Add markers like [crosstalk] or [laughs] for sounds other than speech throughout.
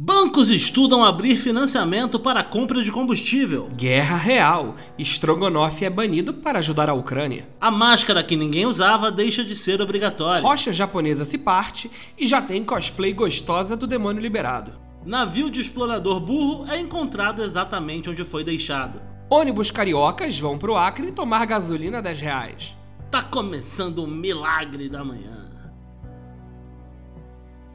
Bancos estudam abrir financiamento para a compra de combustível. Guerra real. Strogonoff é banido para ajudar a Ucrânia. A máscara que ninguém usava deixa de ser obrigatória. Rocha japonesa se parte e já tem cosplay gostosa do demônio liberado. Navio de explorador burro é encontrado exatamente onde foi deixado. Ônibus cariocas vão pro Acre tomar gasolina a 10 reais. Tá começando o milagre da manhã.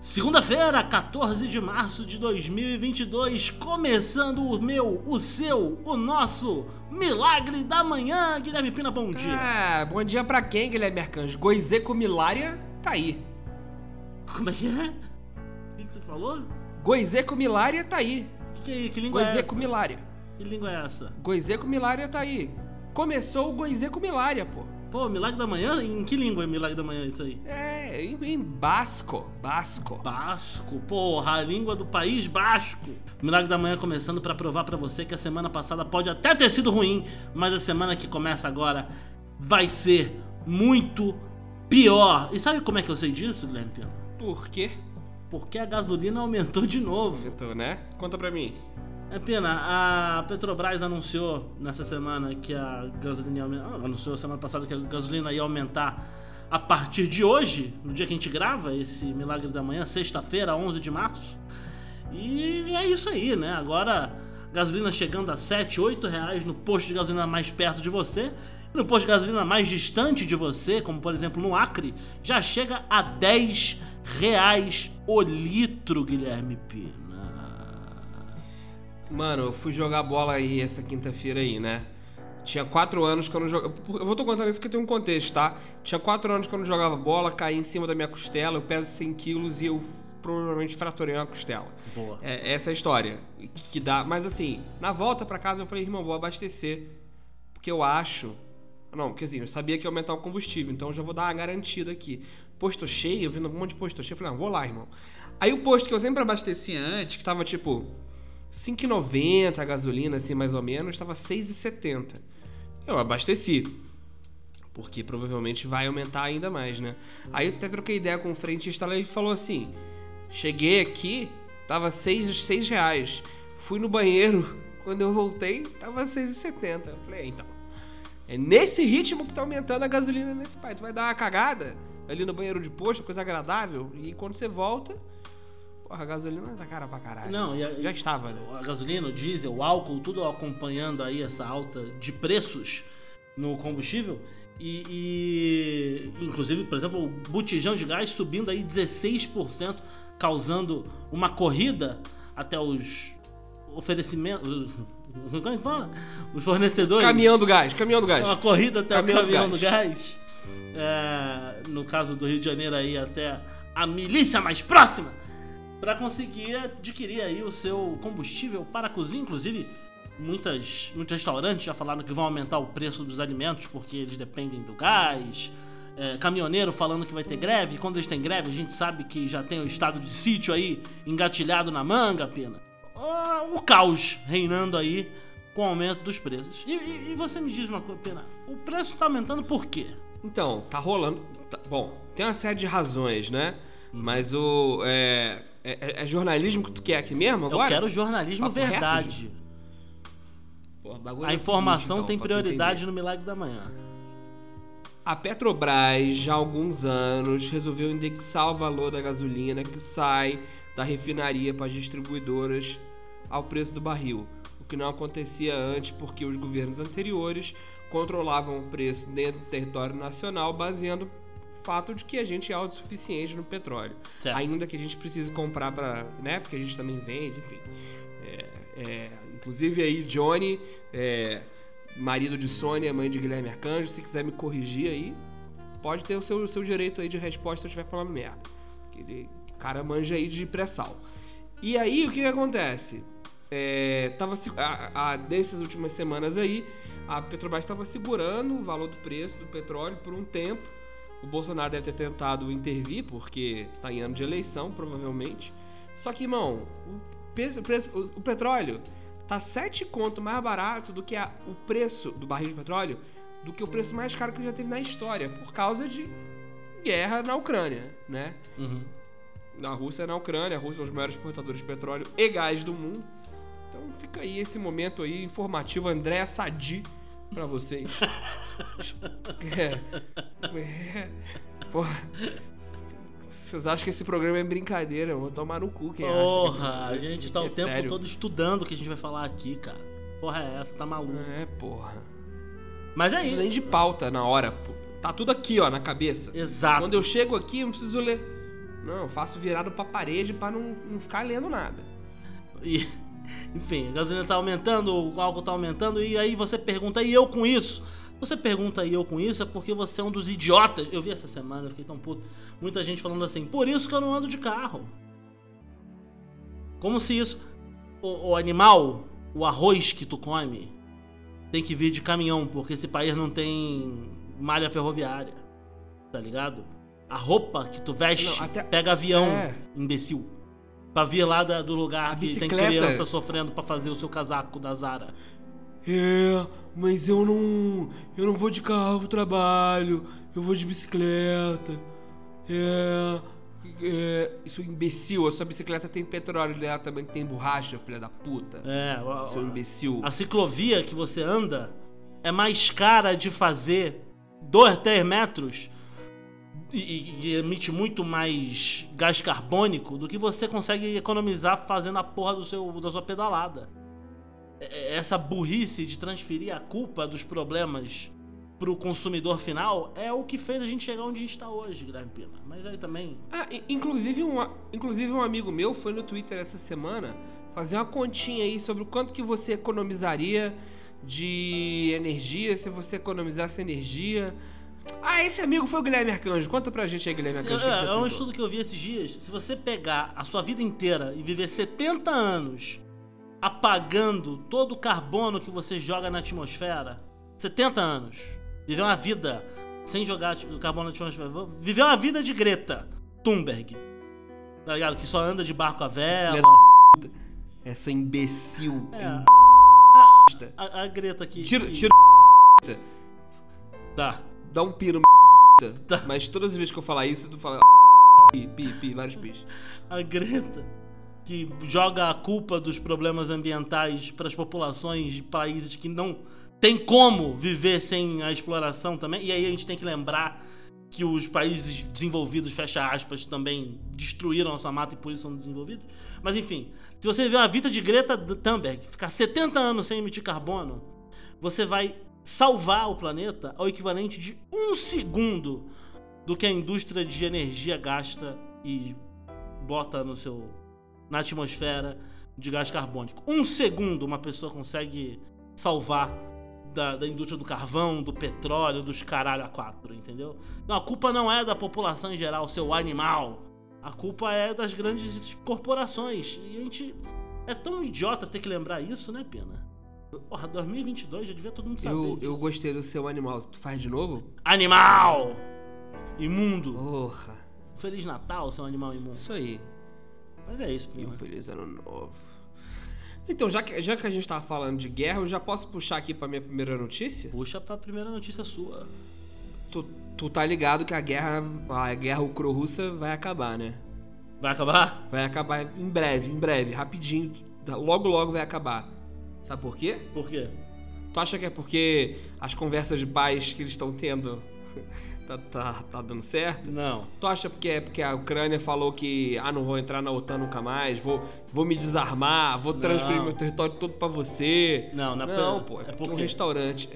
Segunda-feira, 14 de março de 2022, começando o meu, o seu, o nosso Milagre da Manhã. Guilherme Pina, bom dia. É, bom dia pra quem, Guilherme Arcanjo? Goizecomilária tá aí. Como é que é? O que que você falou? Goizecomilária tá aí. Que, que, que língua é essa? Goizecomilária. Que língua é essa? Goizecomilária tá aí. Começou o Goizecomilária, pô. Pô, Milagre da Manhã? Em que língua é Milagre da Manhã isso aí? É, em, em basco, basco. Basco, porra, a língua do país basco. Milagre da Manhã começando pra provar pra você que a semana passada pode até ter sido ruim, mas a semana que começa agora vai ser muito pior. E sabe como é que eu sei disso, Guilherme Pino? Por quê? Porque a gasolina aumentou de novo. Então, né? Conta pra mim. É pena, a Petrobras anunciou nessa semana que a gasolina ia aumentar. ah, Anunciou semana passada que a gasolina ia aumentar a partir de hoje, no dia que a gente grava esse Milagre da Manhã, sexta-feira, 11 de março. E é isso aí, né? Agora, gasolina chegando a 7, 8 reais no posto de gasolina mais perto de você. E no posto de gasolina mais distante de você, como por exemplo no Acre, já chega a 10 reais o litro, Guilherme Pina. Mano, eu fui jogar bola aí essa quinta-feira aí, né? Tinha quatro anos que eu não jogava. Eu vou tô contando isso que tem um contexto, tá? Tinha quatro anos que eu não jogava bola, caí em cima da minha costela, eu peso 100 quilos e eu provavelmente fraturei uma costela. Boa. É essa é a história que, dá. Mas assim, na volta pra casa eu falei, irmão, vou abastecer. Porque eu acho. Não, quer dizer, eu sabia que ia aumentar o combustível, então eu já vou dar uma garantida aqui. Posto cheio, eu vendo um monte de posto cheio, eu falei, ah, vou lá, irmão. Aí o posto que eu sempre abastecia antes, que tava tipo 5,90 a gasolina, assim, mais ou menos, tava 6,70. Eu abasteci. Porque provavelmente vai aumentar ainda mais, né? Aí eu até troquei ideia com o frentista lá e falou assim: cheguei aqui, tava 6, 6 reais. Fui no banheiro, [laughs] quando eu voltei, tava 6,70. Eu falei, é, então. É nesse ritmo que tá aumentando a gasolina nesse pai. Tu vai dar uma cagada ali no banheiro de posto, coisa agradável, e quando você volta, porra, a gasolina tá cara pra caralho. Não, e a- Já estava, né? a gasolina, o diesel, o álcool, tudo acompanhando aí essa alta de preços no combustível. E, e, inclusive, por exemplo, o botijão de gás subindo aí 16%, causando uma corrida até os oferecimentos. [laughs] Como é que fala? Os fornecedores. Caminhão do gás, caminhão do gás. Uma corrida até Caminhão o do caminhão do gás. gás. É, no caso do Rio de Janeiro aí até a milícia mais próxima para conseguir adquirir aí o seu combustível para a cozinha, inclusive muitas muitos restaurantes já falaram que vão aumentar o preço dos alimentos porque eles dependem do gás. É, caminhoneiro falando que vai ter greve, quando eles têm greve, a gente sabe que já tem o estado de sítio aí engatilhado na manga, pena. Ah, O caos reinando aí com o aumento dos preços. E, e- e você me diz uma coisa, Pena, o preço tá aumentando por quê? Então, tá rolando. tá- bom, tem uma série de razões, né? Mas o. É, é- é jornalismo que tu quer aqui mesmo agora? Eu quero jornalismo Papo reto, verdade. Pô, o bagulho é A o informação seguinte, então, tem prioridade no Milagre da Manhã. A Petrobras, já há alguns anos, resolveu indexar o valor da gasolina que sai da refinaria para as distribuidoras ao preço do barril. O que não acontecia antes porque os governos anteriores controlavam o preço dentro do território nacional, baseando fato de que a gente é autossuficiente no petróleo. Certo. Ainda que a gente precise comprar para, né, porque a gente também vende, enfim. É, é, inclusive aí Johnny, é, marido de Sônia, mãe de Guilherme Arcanjo, se quiser me corrigir aí, pode ter o seu, o seu direito aí de resposta se eu estiver falando merda. Aquele cara manja aí de pré-sal. E aí, o que, que acontece? É, tava, a, a- dessas últimas semanas aí, a Petrobras estava segurando o valor do preço do petróleo por um tempo. O Bolsonaro deve ter tentado intervir, porque tá em ano de eleição, provavelmente. Só que, irmão, o, preço, o preço- o- petróleo tá 7 conto mais barato do que a- o preço do barril de petróleo, do que o preço mais caro que já teve na história, por causa de guerra na Ucrânia, né? Uhum. na Rússia na Ucrânia. A Rússia é um dos maiores exportadores de petróleo e gás do mundo. Então fica aí esse momento aí informativo, André Sadi, pra vocês. [laughs] é. é. Porra. Vocês acham que esse programa é brincadeira? Eu vou tomar no cu quem Porra, acha. a gente tá o é tempo sério. todo estudando o que a gente vai falar aqui, cara. Porra é essa, tá maluco. É, porra. Mas é preciso nem isso. de pauta na hora, pô. Tá tudo aqui, ó, na cabeça. Exato. Quando eu chego aqui, eu não preciso ler. Não, eu faço virado pra parede pra não, não ficar lendo nada. E, enfim, a gasolina tá aumentando, o álcool tá aumentando, e aí você pergunta, e eu com isso? Você pergunta e eu com isso é porque você é um dos idiotas. Eu vi essa semana, eu fiquei tão puto. Muita gente falando assim, por isso que eu não ando de carro. Como se isso. O, o animal, o arroz que tu come, tem que vir de caminhão, porque esse país não tem malha ferroviária. Tá ligado? A roupa que tu veste Não, até- pega avião, É. imbecil. Pra vir lá da- do lugar A que tem bicicleta- criança sofrendo pra fazer o seu casaco da Zara. É, mas eu não. Eu não vou de carro pro trabalho, eu vou de bicicleta. É. é isso é imbecil, a sua bicicleta tem petróleo nela também tem borracha, filha da puta. É, a, Seu imbecil. a ciclovia que você anda é mais cara de fazer 2, 3 metros e, e- emite muito mais gás carbônico do que você consegue economizar fazendo a porra do seu, da sua pedalada. É- Essa burrice de transferir a culpa dos problemas pro consumidor final é o que fez a gente chegar onde a gente está hoje, Guilherme Pina. Mas aí também. Ah, inclusive um, inclusive um amigo meu foi no Twitter essa semana fazer uma continha aí sobre o quanto que você economizaria de energia se você economizasse energia. Ah, esse amigo foi o Guilherme Arcanjo. Conta pra gente aí, Guilherme Se- Arcanjo. que é, é um estudo que eu vi esses dias. Se você pegar a sua vida inteira e viver 70 anos apagando todo o carbono que você joga na atmosfera, 70 anos, viver uma vida sem jogar o carbono na atmosfera, viver uma vida de Greta Thunberg, tá ligado? Que só anda de barco a vela. Essa imbecil. É, em- a, a Greta aqui. Tira, que- tira. [laughs] Tá. Dá um pi no. Tá. Mas todas as vezes que eu falar isso, tu fala. Pi, pi, pi, vários pis. a Greta, que joga a culpa dos problemas ambientais para as populações de países que não tem como viver sem a exploração também. E aí a gente tem que lembrar que os países desenvolvidos, fecha aspas, também destruíram a sua mata e por isso são desenvolvidos. Mas enfim, se você ver uma vida de Greta Thunberg, ficar 70 anos sem emitir carbono, você vai salvar o planeta ao equivalente de um segundo do que a indústria de energia gasta e bota no seu na atmosfera de gás carbônico. Um segundo uma pessoa consegue salvar da, da indústria do carvão, do petróleo, dos caralho a quatro, entendeu? Não, a culpa não é da população em geral, seu animal. A culpa é das grandes corporações. E a gente é tão idiota ter que lembrar isso, né, Pena? Porra, 2022 já devia todo mundo saber. Eu, eu disso. gostei do seu animal. Tu faz de novo? Animal! Imundo. Porra. Feliz Natal, seu animal imundo. Isso aí. Mas é isso, E um feliz ano novo. Então, já que, já que a gente tava falando de guerra, eu já posso puxar aqui pra minha primeira notícia? Puxa pra primeira notícia sua. Tu, tu tá ligado que a guerra, a guerra ucro-russa vai acabar, né? Vai acabar? Vai acabar em breve, em breve, rapidinho. Logo, logo vai acabar. Sabe por quê? Por quê? Tu acha que é porque as conversas de paz que eles estão tendo [laughs] tá, tá, tá dando certo? Não. Tu acha porque é porque a Ucrânia falou que ah, não vou entrar na OTAN nunca mais, vou, vou me desarmar, vou transferir Não. meu território todo pra você? Não, na Não, pe- pô, é é porque por um restaurante.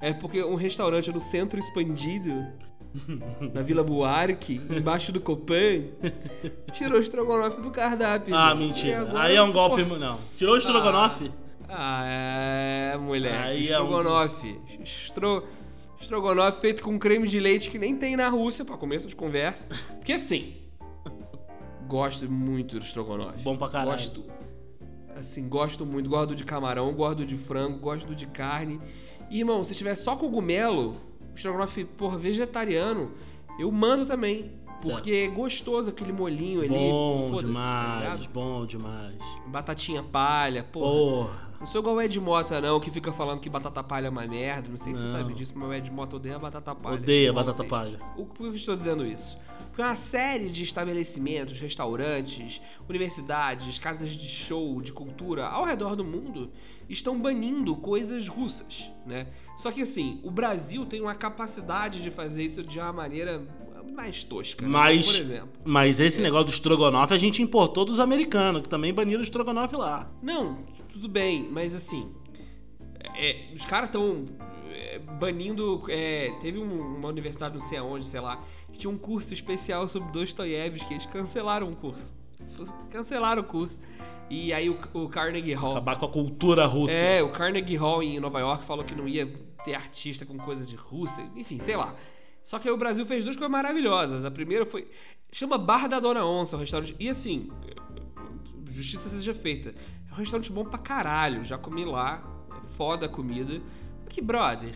É porque um restaurante no centro expandido, [laughs] na Vila Buarque, embaixo do Copan, tirou o estrogonofe do cardápio. Ah, mentira. Aí é um golpe. Não. Tirou o estrogonofe? Ah, é, moleque. Aí é um- estrogonofe. Estro... Estrogonofe feito com creme de leite que nem tem na Rússia, pra começo de conversa. Porque assim, gosto muito do estrogonofe. Bom pra caralho. Gosto. Assim, gosto muito. Gosto de camarão, gosto de frango, gosto de carne. E, irmão, se tiver só cogumelo, estrogonofe, porra, vegetariano, eu mando também. Porque é gostoso aquele molinho ali. Bom Foda-se, tá demais. ligado? bom demais. Batatinha palha, porra. Porra. Não sou igual o Ed Mota, não, que fica falando que batata palha é uma merda. Não sei se você Não. sabe disso, mas o Ed Mota odeia batata palha. Odeia batata vocês. palha. O por que eu estou dizendo isso? Porque Porque uma série de estabelecimentos, restaurantes, universidades, casas de show, de cultura ao redor do mundo estão banindo coisas russas, né? Só que assim, o Brasil tem uma capacidade de fazer isso de uma maneira mais tosca. né? Mas, Por exemplo. mas É. esse negócio do estrogonofe a gente importou dos americanos, que também baniram o estrogonofe lá. Não, tudo bem, mas assim. é, os caras estão banindo. é, teve um- uma universidade, não sei aonde, sei lá, que tinha um curso especial sobre Dostoiévski, eles cancelaram o curso. Cancelaram o curso. E aí o, o Carnegie Hall. Acabar com a cultura russa. É, o Carnegie Hall em Nova York falou que não ia ter artista com coisas de Rússia, enfim, sei lá. Só que aí o Brasil fez duas coisas maravilhosas. A primeira foi. Chama Bar da Dona Onça, o restaurante. E assim, justiça seja feita. É um restaurante bom pra caralho. Já comi lá. É foda a comida. Só que, brother.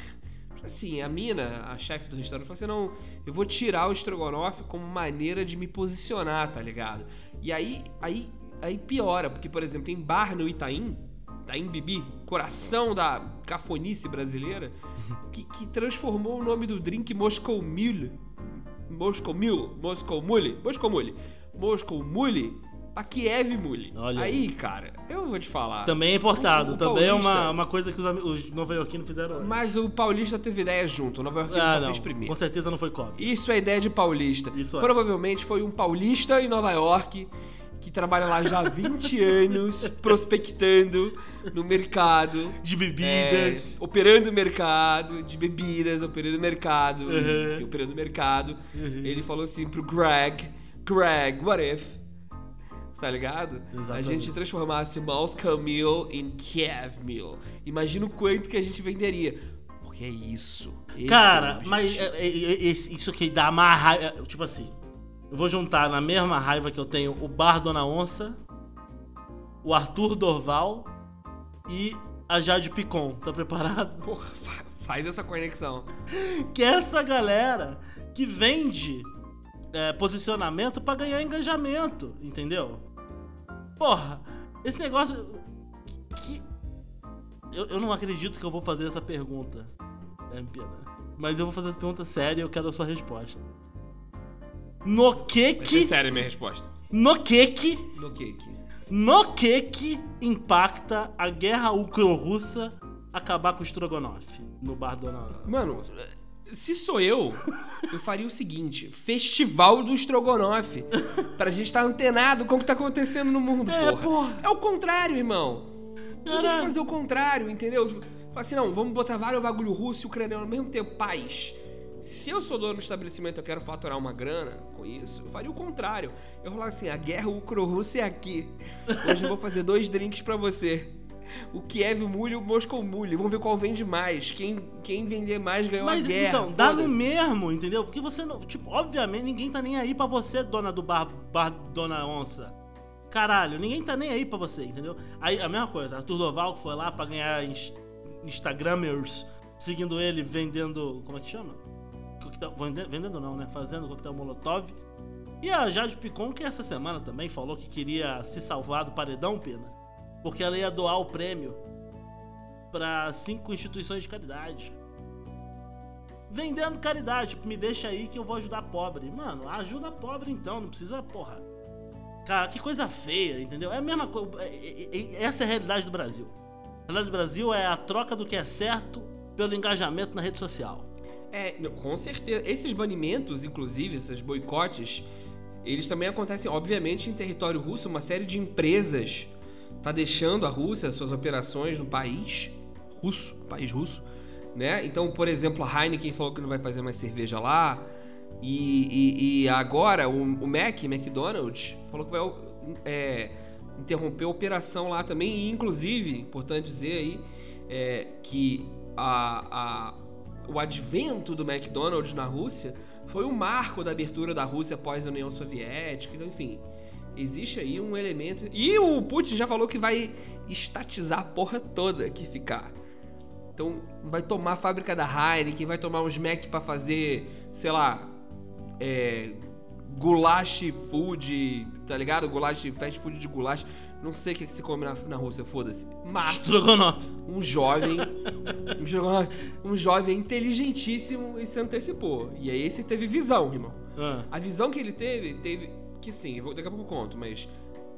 Assim, a mina, a chefe do restaurante, falou assim: não, eu vou tirar o estrogonofe como maneira de me posicionar, tá ligado? E aí, aí, aí piora, porque, por exemplo, tem bar no Itaim, Itaim Bibi, coração da cafonice brasileira, que, que transformou o nome do drink Moscow Mule. Moscow Mule, Moscow Mule, Moscow Mule, Moscow Mule pra Kiev Mule. Olha aí, cara, eu vou te falar. Também é importado. O- o também é uma, paulista- uma coisa que os, os nova-iorquinos fizeram. antes. Mas o Paulista teve ideia junto, o Nova York ah, só não. fez primeiro. Com certeza não foi cópia. Isso é ideia de paulista. Isso é. Provavelmente foi um paulista em Nova York que trabalha lá já há 20 anos prospectando no mercado. De é, bebidas. operando o mercado de bebidas, operando o mercado, Uhum. enfim, operando o mercado. Uhum. Ele falou assim pro Greg, Greg, what if? Tá ligado? A Exatamente. gente transformasse Moscow Mule em Kiev Mule. Imagina o quanto que a gente venderia. Porque é isso. É Cara, o mas é, é, é, isso aqui dá uma raiva. Tipo assim, eu vou juntar na mesma raiva que eu tenho o Bar Dona Onça, o Arthur Dorval e a Jade Picon. Tá preparado? Porra, fa- faz essa conexão. Que é essa galera que vende é, posicionamento pra ganhar engajamento, entendeu? Porra, esse negócio. Que... Eu, eu não acredito que eu vou fazer essa pergunta, é, Pena. Mas eu vou fazer essa pergunta séria e eu quero a sua resposta. No que que. séria a minha resposta. No que que. No que que? No que que impacta a guerra ucro-russa acabar com o Strogonoff no bar Dona. Mano, se sou eu, [laughs] eu faria o seguinte: Festival do Strogonoff. Pra gente estar antenado com o que tá acontecendo no mundo, É, porra. porra. É o contrário, irmão. Tem que fazer o contrário, entendeu? Fala assim, não, vamos botar vários bagulho russo e ucraniano ao mesmo tempo. Paz. Se eu sou dono do estabelecimento e eu quero faturar uma grana com isso, eu faria o contrário. Eu falar assim, a guerra ucro-russa é aqui. Hoje eu vou fazer dois drinks pra você. O Kiev Mule e o Moscow Mule. Vamos ver qual vende mais. Quem, quem vender mais ganhou Mas a guerra. então, dá no mesmo, entendeu? Porque você não. Tipo, obviamente ninguém tá nem aí pra você, dona do bar, bar Dona Onça. Caralho, ninguém tá nem aí pra você, entendeu? Aí a mesma coisa, Arthur Doval que foi lá pra ganhar ins- Instagramers, seguindo ele, vendendo. Como é que chama? Coquetel, vende- vendendo não, né? Fazendo coquetel Molotov. E a Jade Picon, que essa semana também falou que queria se salvar do paredão, pena. Porque ela ia doar o prêmio pra cinco instituições de caridade vendendo caridade. Me deixa aí que eu vou ajudar pobre. Mano, ajuda pobre então, não precisa, porra. Cara, que coisa feia, entendeu? É a mesma coisa. Essa é a realidade do Brasil. A realidade do Brasil é a troca do que é certo pelo engajamento na rede social. É, com certeza. Esses banimentos, inclusive, esses boicotes, eles também acontecem, obviamente, em território russo. Uma série de empresas tá deixando a Rússia, suas operações no país russo, país russo, né? Então, por exemplo, a Heineken falou que não vai fazer mais cerveja lá. E, e- e agora o, o Mac, McDonald's, falou que vai é, interromper a operação lá também. E, inclusive, importante dizer aí, é, que a- a, o advento do McDonald's na Rússia foi um marco da abertura da Rússia após a União Soviética. Então, enfim, existe aí um elemento. E o Putin já falou que vai estatizar a porra toda que ficar. Então, vai tomar a fábrica da Heineken, vai tomar uns Mac pra fazer, sei lá, é, goulash food, tá ligado? Goulash, fast food de goulash. Não sei o que, que se come na, na Rússia, foda-se. Mas Strogonoff. um jovem, um, jo- um jovem inteligentíssimo e se antecipou. E aí você teve visão, irmão. Ah. A visão que ele teve, teve. Que sim, vou, daqui a pouco eu conto, mas.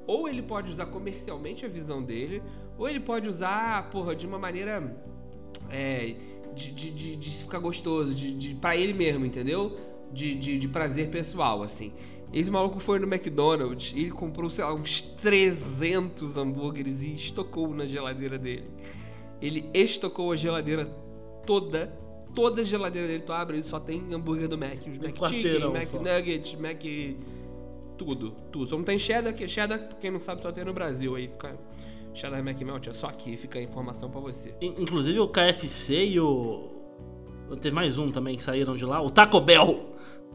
Ou ele pode usar comercialmente a visão dele, ou ele pode usar, porra, de uma maneira. É. De, de, de, de ficar gostoso, de, de, pra ele mesmo, entendeu? De, de, de prazer pessoal, assim. Esse maluco foi no McDonald's e ele comprou, sei lá, uns 300 hambúrgueres e estocou na geladeira dele. Ele estocou a geladeira toda. Toda a geladeira dele, tu abre, ele só tem hambúrguer do Mac. Os Mac Chicken, Mac só. Nuggets, Mac... Tudo, tudo. Só não tem cheddar, que cheddar, quem não sabe, só tem no Brasil. Aí fica... Cheddar Mac Melt é só aqui, fica a informação pra você. In- Inclusive o KFC e o. Teve mais um também que saíram de lá, o Taco Bell.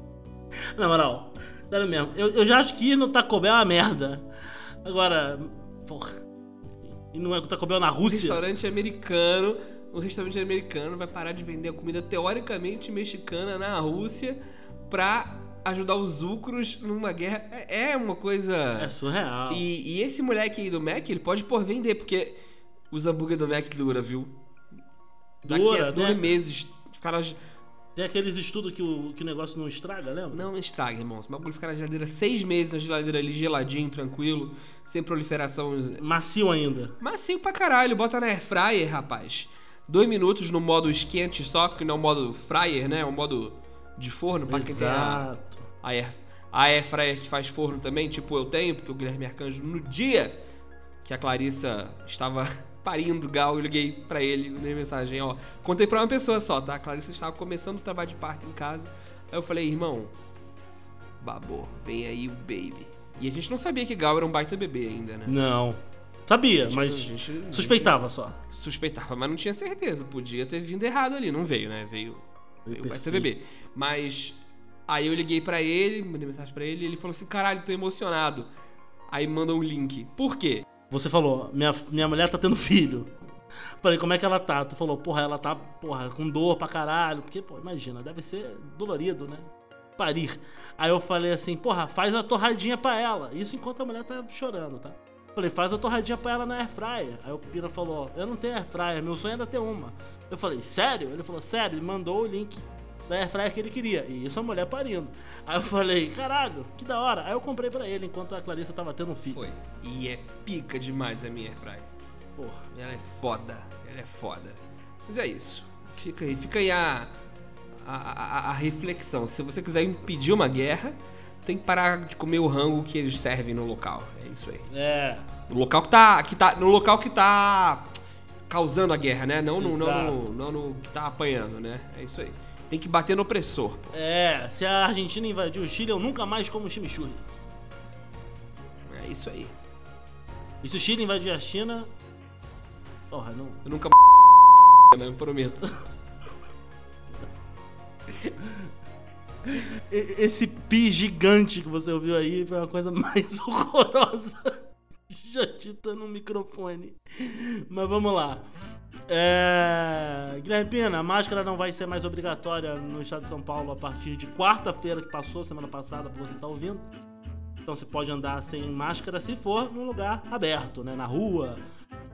[laughs] Na moral, sério mesmo. Eu, eu já acho que ir no Taco Bell é uma merda. Agora, porra. E não é o Taco Bell na Rússia? restaurante americano, um restaurante americano vai parar de vender a comida teoricamente mexicana na Rússia pra ajudar os ucros numa guerra. É é uma coisa. É surreal. E, e esse moleque aí do Mac, ele pode por vender, porque os hambúrguer do Mac dura, viu? Daqui Dura, a dois né? meses, os caras Tem aqueles estudos que o, que o negócio não estraga, lembra? não estraga, irmão. O bagulho fica na geladeira seis meses na geladeira ali, geladinho, tranquilo, sem proliferação. Macio ainda. Macio pra caralho, bota na air fryer, rapaz. Dois minutos no modo esquente só, que não é o modo fryer, né? É o modo de forno, pra quem tem a, Exato. a air, a air fryer que faz forno também, tipo eu tenho, porque o Guilherme Arcanjo, no dia que a Clarissa estava parindo Gal, eu liguei pra ele, mandei mensagem, ó. Contei pra uma pessoa só, tá? Clarissa estava começando o trabalho de parto em casa. Aí eu falei, irmão, babou, vem aí o baby. E a gente não sabia que Gal era um baita bebê ainda, né? Não. Sabia, mas A gente- suspeitava só. suspeitava, mas não tinha certeza. Podia ter vindo errado ali, não veio, né? Veio, veio o baita bebê. Mas aí eu liguei pra ele, mandei mensagem pra ele, e ele falou assim: "Caralho, tô emocionado". Aí manda um link. Por quê? Você falou, minha, minha mulher tá tendo [laughs] filho. Falei, como é que ela tá? Tu falou, porra, ela tá, porra, com dor pra caralho. Porque, pô, imagina, deve ser dolorido, né? Parir. Aí eu falei assim, porra, faz a torradinha pra ela. Isso enquanto a mulher tá chorando, tá? Falei, faz a torradinha pra ela na airfryer. Aí o Pira falou, eu não tenho airfryer, meu sonho era ter uma. Eu falei, sério? Ele falou, sério, ele mandou o link da airfryer que ele queria. E isso a mulher parindo. Aí eu falei, caralho, que da hora. Aí eu comprei pra ele enquanto a Clarissa tava tendo um filho. Foi. E é pica demais a minha airfryer. Porra. Ela é foda. Ela é foda. Mas é isso. Fica aí, fica aí a, a, a- a reflexão. Se você quiser impedir uma guerra, tem que parar de comer o rango que eles servem no local. É isso aí. É, No local que tá. Que tá no local que tá causando a guerra, né? Não no, não, no, não no que tá apanhando, né? É isso aí. Tem que bater no opressor. pô. é. Se a Argentina invadir o Chile, eu nunca mais como chimichurri. É isso aí. E se o Chile invadir a China. Porra, não. Eu nunca. [laughs] né? Eu prometo. [laughs] Esse pi gigante que você ouviu aí foi a coisa mais [laughs] horrorosa já dita no microfone. Mas vamos lá. É... Guilherme Pina, a máscara não vai ser mais obrigatória no estado de São Paulo a partir de quarta-feira que passou, semana passada, pra você estar ouvindo. Então você pode andar sem máscara se for num lugar aberto, né? Na rua,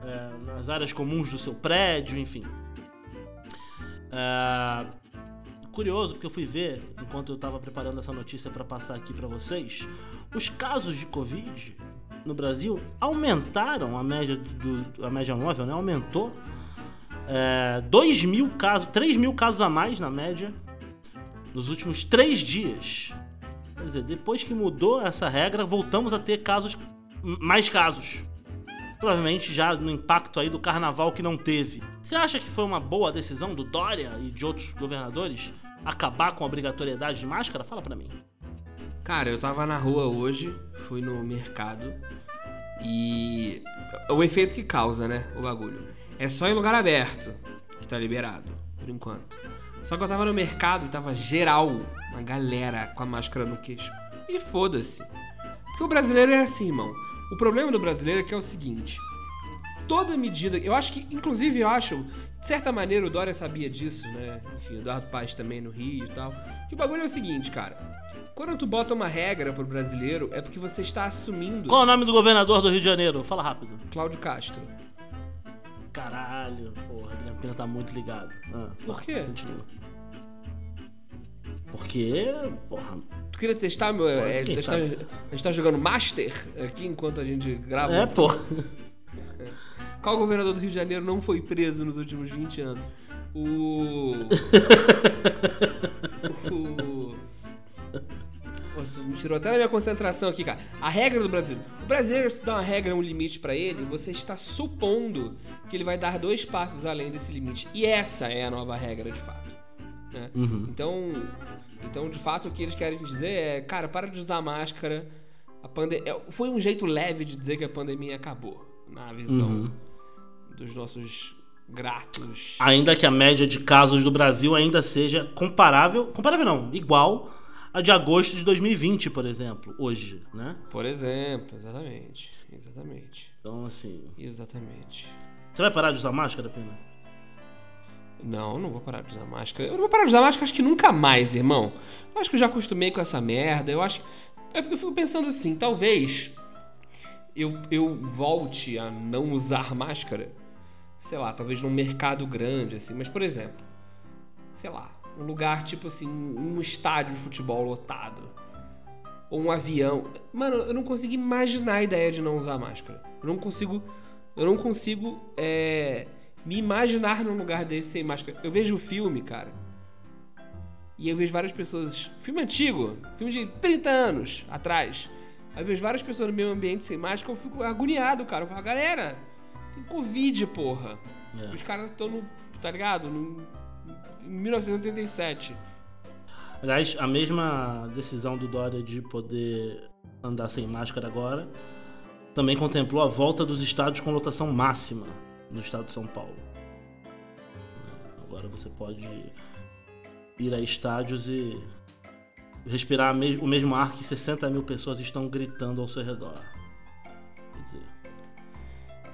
é, nas áreas comuns do seu prédio, enfim. É, Curioso, porque eu fui ver, enquanto eu estava preparando essa notícia para passar aqui para vocês, os casos de Covid no Brasil aumentaram a média do a média móvel, né? Aumentou. É, 2 mil casos, 3 mil casos a mais na média nos últimos três dias. Quer dizer, depois que mudou essa regra, voltamos a ter casos, mais casos. Provavelmente já no impacto aí do carnaval que não teve. Você acha que foi uma boa decisão do Dória e de outros governadores acabar com a obrigatoriedade de máscara? Fala pra mim. Cara, eu tava na rua hoje, fui no mercado e. O efeito que causa, né? O bagulho. É só em lugar aberto que tá liberado, por enquanto. Só que eu tava no mercado e tava geral, uma galera com a máscara no queixo. E foda-se. Porque o brasileiro é assim, irmão. O problema do brasileiro é que é o seguinte: toda medida. Eu acho que, inclusive, eu acho, de certa maneira, o Dória sabia disso, né? Enfim, o Eduardo Paz também no Rio e tal. Que o bagulho é o seguinte, cara. Quando tu bota uma regra pro brasileiro, é porque você está assumindo. Qual é o nome do governador do Rio de Janeiro? Fala rápido. Cláudio Castro. Caralho, porra, a Pina tá muito ligado. Ah, Por quê? Continua. Porque, porra. Tu queria testar, meu? É, testar- a gente tá jogando Master aqui enquanto a gente grava. É, pô. Qual governador do Rio de Janeiro não foi preso nos últimos 20 anos? O. [laughs] o. Me tirou até da minha concentração aqui, cara. A regra do Brasil. O brasileiro, dá uma regra, um limite pra ele, você está supondo que ele vai dar dois passos além desse limite. E essa é a nova regra, de fato. né? Uhum. Então, então, de fato, o que eles querem dizer é, cara, para de usar máscara. A pande... é, Foi um jeito leve de dizer que a pandemia acabou, na visão Uhum. dos nossos gratos. Ainda que a média de casos do Brasil ainda seja comparável. Comparável não, igual a de agosto de 2020, por exemplo, hoje, né? Por exemplo, exatamente. Exatamente. Então, assim. Exatamente. Você vai parar de usar máscara, Pena? Não, não vou parar de usar máscara. Eu não vou parar de usar máscara, acho que nunca mais, irmão. Eu acho que eu já acostumei com essa merda. Eu acho. É porque eu fico pensando assim, talvez eu, eu volte a não usar máscara, sei lá, talvez num mercado grande, assim. Mas, por exemplo, sei lá, um lugar tipo assim, um estádio de futebol lotado. Ou um avião. Mano, eu não consigo imaginar a ideia de não usar máscara. Eu não consigo. Eu não consigo é, me imaginar num lugar desse sem máscara. Eu vejo o filme, cara. E eu vejo várias pessoas. Filme antigo, filme de 30 anos atrás. Aí eu vejo várias pessoas no mesmo ambiente sem máscara, eu fico agoniado, cara. Eu falo, galera, tem Covid, porra. É. Os caras estão no. tá ligado? No, em 1987. Aliás, a mesma decisão do Dória de poder andar sem máscara agora também contemplou a volta dos estádios com lotação máxima no estado de São Paulo. Agora você pode ir a estádios e respirar o mesmo ar que 60 mil pessoas estão gritando ao seu redor. Quer dizer,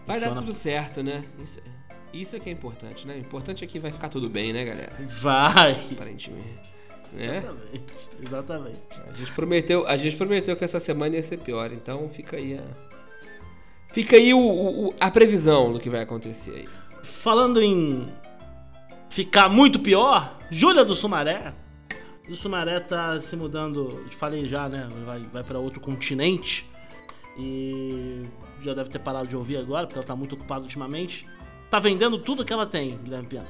Vai dar Funciona. tudo certo, né? Isso, isso é que é importante, né? O importante é que vai ficar tudo bem, né, galera? vai! Aparentemente. Né? Exatamente. Exatamente. A gente prometeu, a gente prometeu que essa semana ia ser pior, então fica aí a Fica aí o, o- a previsão do que vai acontecer aí. Falando em ficar muito pior, Júlia do Sumaré. O Sumaré tá se mudando, te falei já, né? Vai, vai para outro continente. E já deve ter parado de ouvir agora, porque ela tá muito ocupada ultimamente. Tá vendendo tudo que ela tem, Guilherme Pena.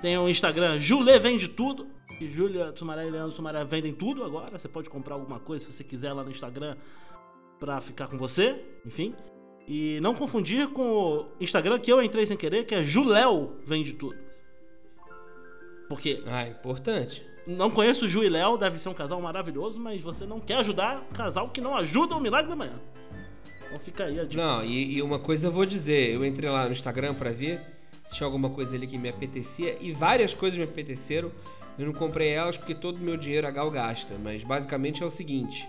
Tem o Instagram Julê Vende Tudo. E Júlia Sumaré e Leandro Sumaré vendem tudo agora. Você pode comprar alguma coisa se você quiser lá no Instagram pra ficar com você. Enfim. E não confundir com o Instagram que eu entrei sem querer, que é Juléu Vende Tudo. Porque Ah, importante. não conheço o Ju e Léo, deve ser um casal maravilhoso, mas você não quer ajudar casal que não ajuda o Milagre da Manhã. Então fica aí a dica. Não, e, e uma coisa eu vou dizer, eu entrei lá no Instagram pra ver se tinha alguma coisa ali que me apetecia e várias coisas me apeteceram. Eu não comprei elas porque todo o meu dinheiro a Gal gasta, mas basicamente é o seguinte: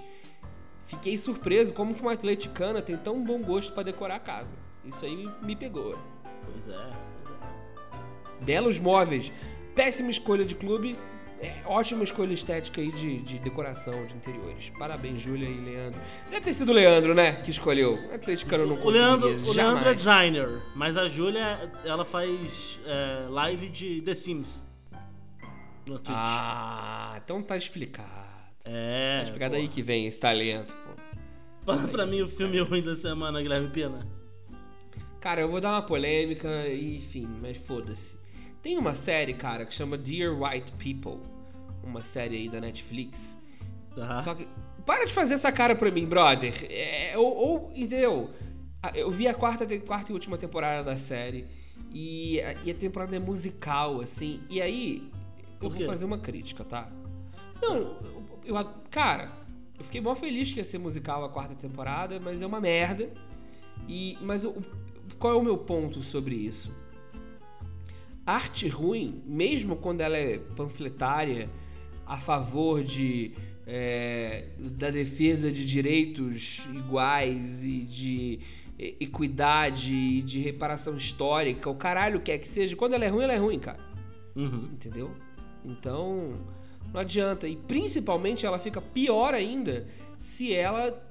fiquei surpreso como que uma atleticana tem tão bom gosto pra decorar a casa. Isso aí me, me pegou. Pois é, pois é. Belos móveis, péssima escolha de clube, é, ótima escolha estética aí de, de decoração de interiores. Parabéns, Júlia e Leandro. Deve ter sido o Leandro, né, que escolheu. O atleticano não O Leandro, o jamais. Leandro é designer, mas a Júlia, ela faz é, live de The Sims. No Twitch. Ah, então tá explicado. é. Tá explicado pô. aí que vem esse talento, pô. Fala pra mim o filme ruim da semana, Guilherme Pena. Cara, eu vou dar uma polêmica, enfim, mas foda-se. Tem uma série, cara, que chama Dear White People. Uma série aí da Netflix. Só que. Para de fazer essa cara pra mim, brother. É, ou, ou, entendeu? Ah, Eu vi a quarta, quarta e última temporada da série. E, a- e a temporada é musical, assim. E aí, eu vou fazer uma crítica, tá? Não, eu, eu- cara, eu fiquei mó feliz que ia ser musical a quarta temporada, mas é uma merda. E, mas qual é o meu ponto sobre isso? Arte ruim, mesmo quando ela é panfletária, a favor de é, da defesa de direitos iguais e de equidade e de reparação histórica, o caralho quer que seja, quando ela é ruim, ela é ruim, cara. Uhum. Entendeu? Então, não adianta. E principalmente ela fica pior ainda se ela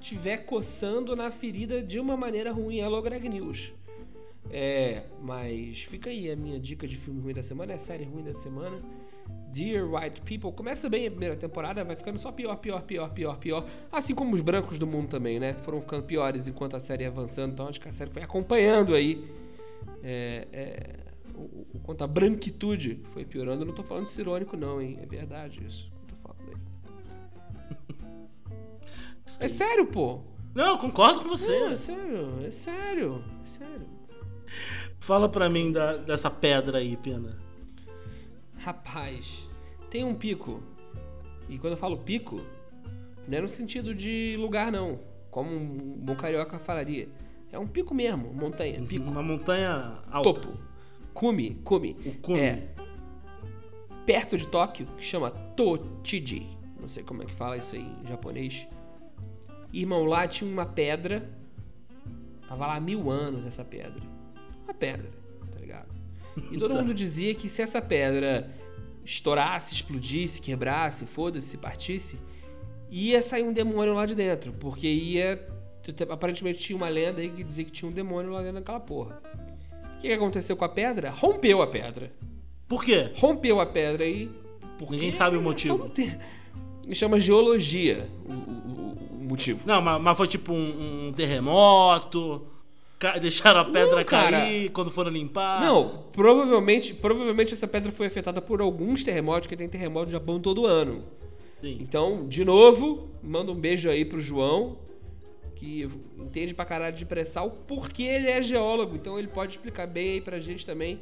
estiver coçando na ferida de uma maneira ruim. Hello, Greg News. É, mas fica aí a minha dica de filme ruim da semana, é série ruim da semana. Dear White People começa bem a primeira temporada, vai ficando só pior, pior, pior, pior, pior. Assim como os brancos do mundo também, né? Foram ficando piores enquanto a série ia avançando. Então acho que a série foi acompanhando aí é, é, o, o quanto a branquitude foi piorando. Eu não tô falando isso irônico, não, hein? É verdade isso que eu tô falando aí. [laughs] É sério, pô. Não, eu concordo com você. Não, é sério, é sério, é sério. Fala pra mim da- dessa pedra aí, Pena. Rapaz, tem um pico. E quando eu falo pico, não é no sentido de lugar, não. Como um bom carioca falaria. É um pico mesmo, montanha, pico. Uma montanha alta. Topo. Cume, cume. O cume. É. Perto de Tóquio, que chama Tochiji. Não sei como é que fala isso aí em japonês. Irmão, lá tinha uma pedra. Tava lá há mil anos essa pedra. Uma pedra, tá ligado? E todo mundo dizia que se essa pedra estourasse, explodisse, quebrasse, foda-se, partisse, ia sair um demônio lá de dentro. Porque ia. Aparentemente tinha uma lenda aí que dizia que tinha um demônio lá dentro daquela porra. O que aconteceu com a pedra? Rompeu a pedra. Por quê? Rompeu a pedra aí. porque Ninguém sabe o motivo. tem- Chama geologia o, o- o- o motivo. Não, mas, mas foi tipo um, um terremoto. Deixaram a pedra Não, cair quando foram limpar. Não, provavelmente, provavelmente essa pedra foi afetada por alguns terremotos, que tem terremoto no Japão todo ano. Sim. Então, de novo, manda um beijo aí pro João, que entende pra caralho de pré-sal, porque ele é geólogo, então ele pode explicar bem aí pra gente também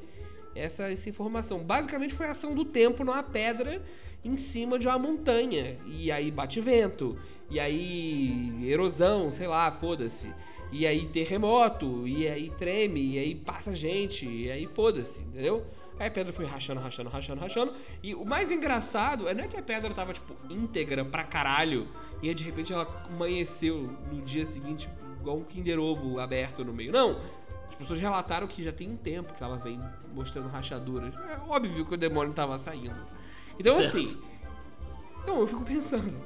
essa, essa informação. Basicamente foi a ação do tempo numa pedra em cima de uma montanha. E aí bate vento, e aí erosão, sei lá, foda-se. E aí terremoto, e aí treme, e aí passa gente, e aí foda-se, entendeu? Aí a pedra foi rachando, rachando, rachando, rachando. E o mais engraçado é não é que a pedra tava, tipo, íntegra pra caralho. E aí de repente ela amanheceu no dia seguinte igual um Kinder Ovo aberto no meio. Não! As pessoas relataram que já tem um tempo que ela vem mostrando rachaduras. É óbvio que o demônio tava saindo. Então Certo. assim. Não, eu fico pensando.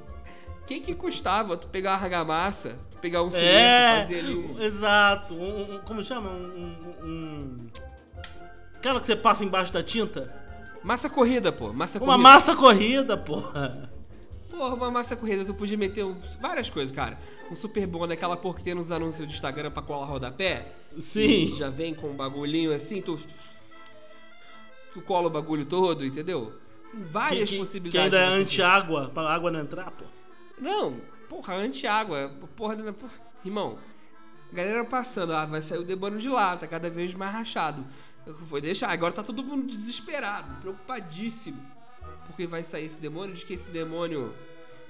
O que que custava tu pegar uma argamassa, pegar um cimento, É, fazer ali um. exato. Um, um- como chama? Um, um, Aquela que você passa embaixo da tinta? Massa corrida, pô. Massa Uma corrida. massa corrida, porra. Porra, uma massa corrida, tu podia meter várias coisas, cara. Um super bom daquela porra que tem nos anúncios do Instagram pra colar rodapé. Sim. Já vem com um bagulhinho assim, tu. Tu cola o bagulho todo, entendeu? Várias que, que, possibilidades. que ainda é anti-água, pra água não entrar, pô. Não, porra, anti-água. Porra, né, porra. Irmão, galera passando, ah, vai sair o demônio de lá, tá cada vez mais rachado. Foi deixar, agora tá todo mundo desesperado, preocupadíssimo. Porque vai sair esse demônio, diz que esse demônio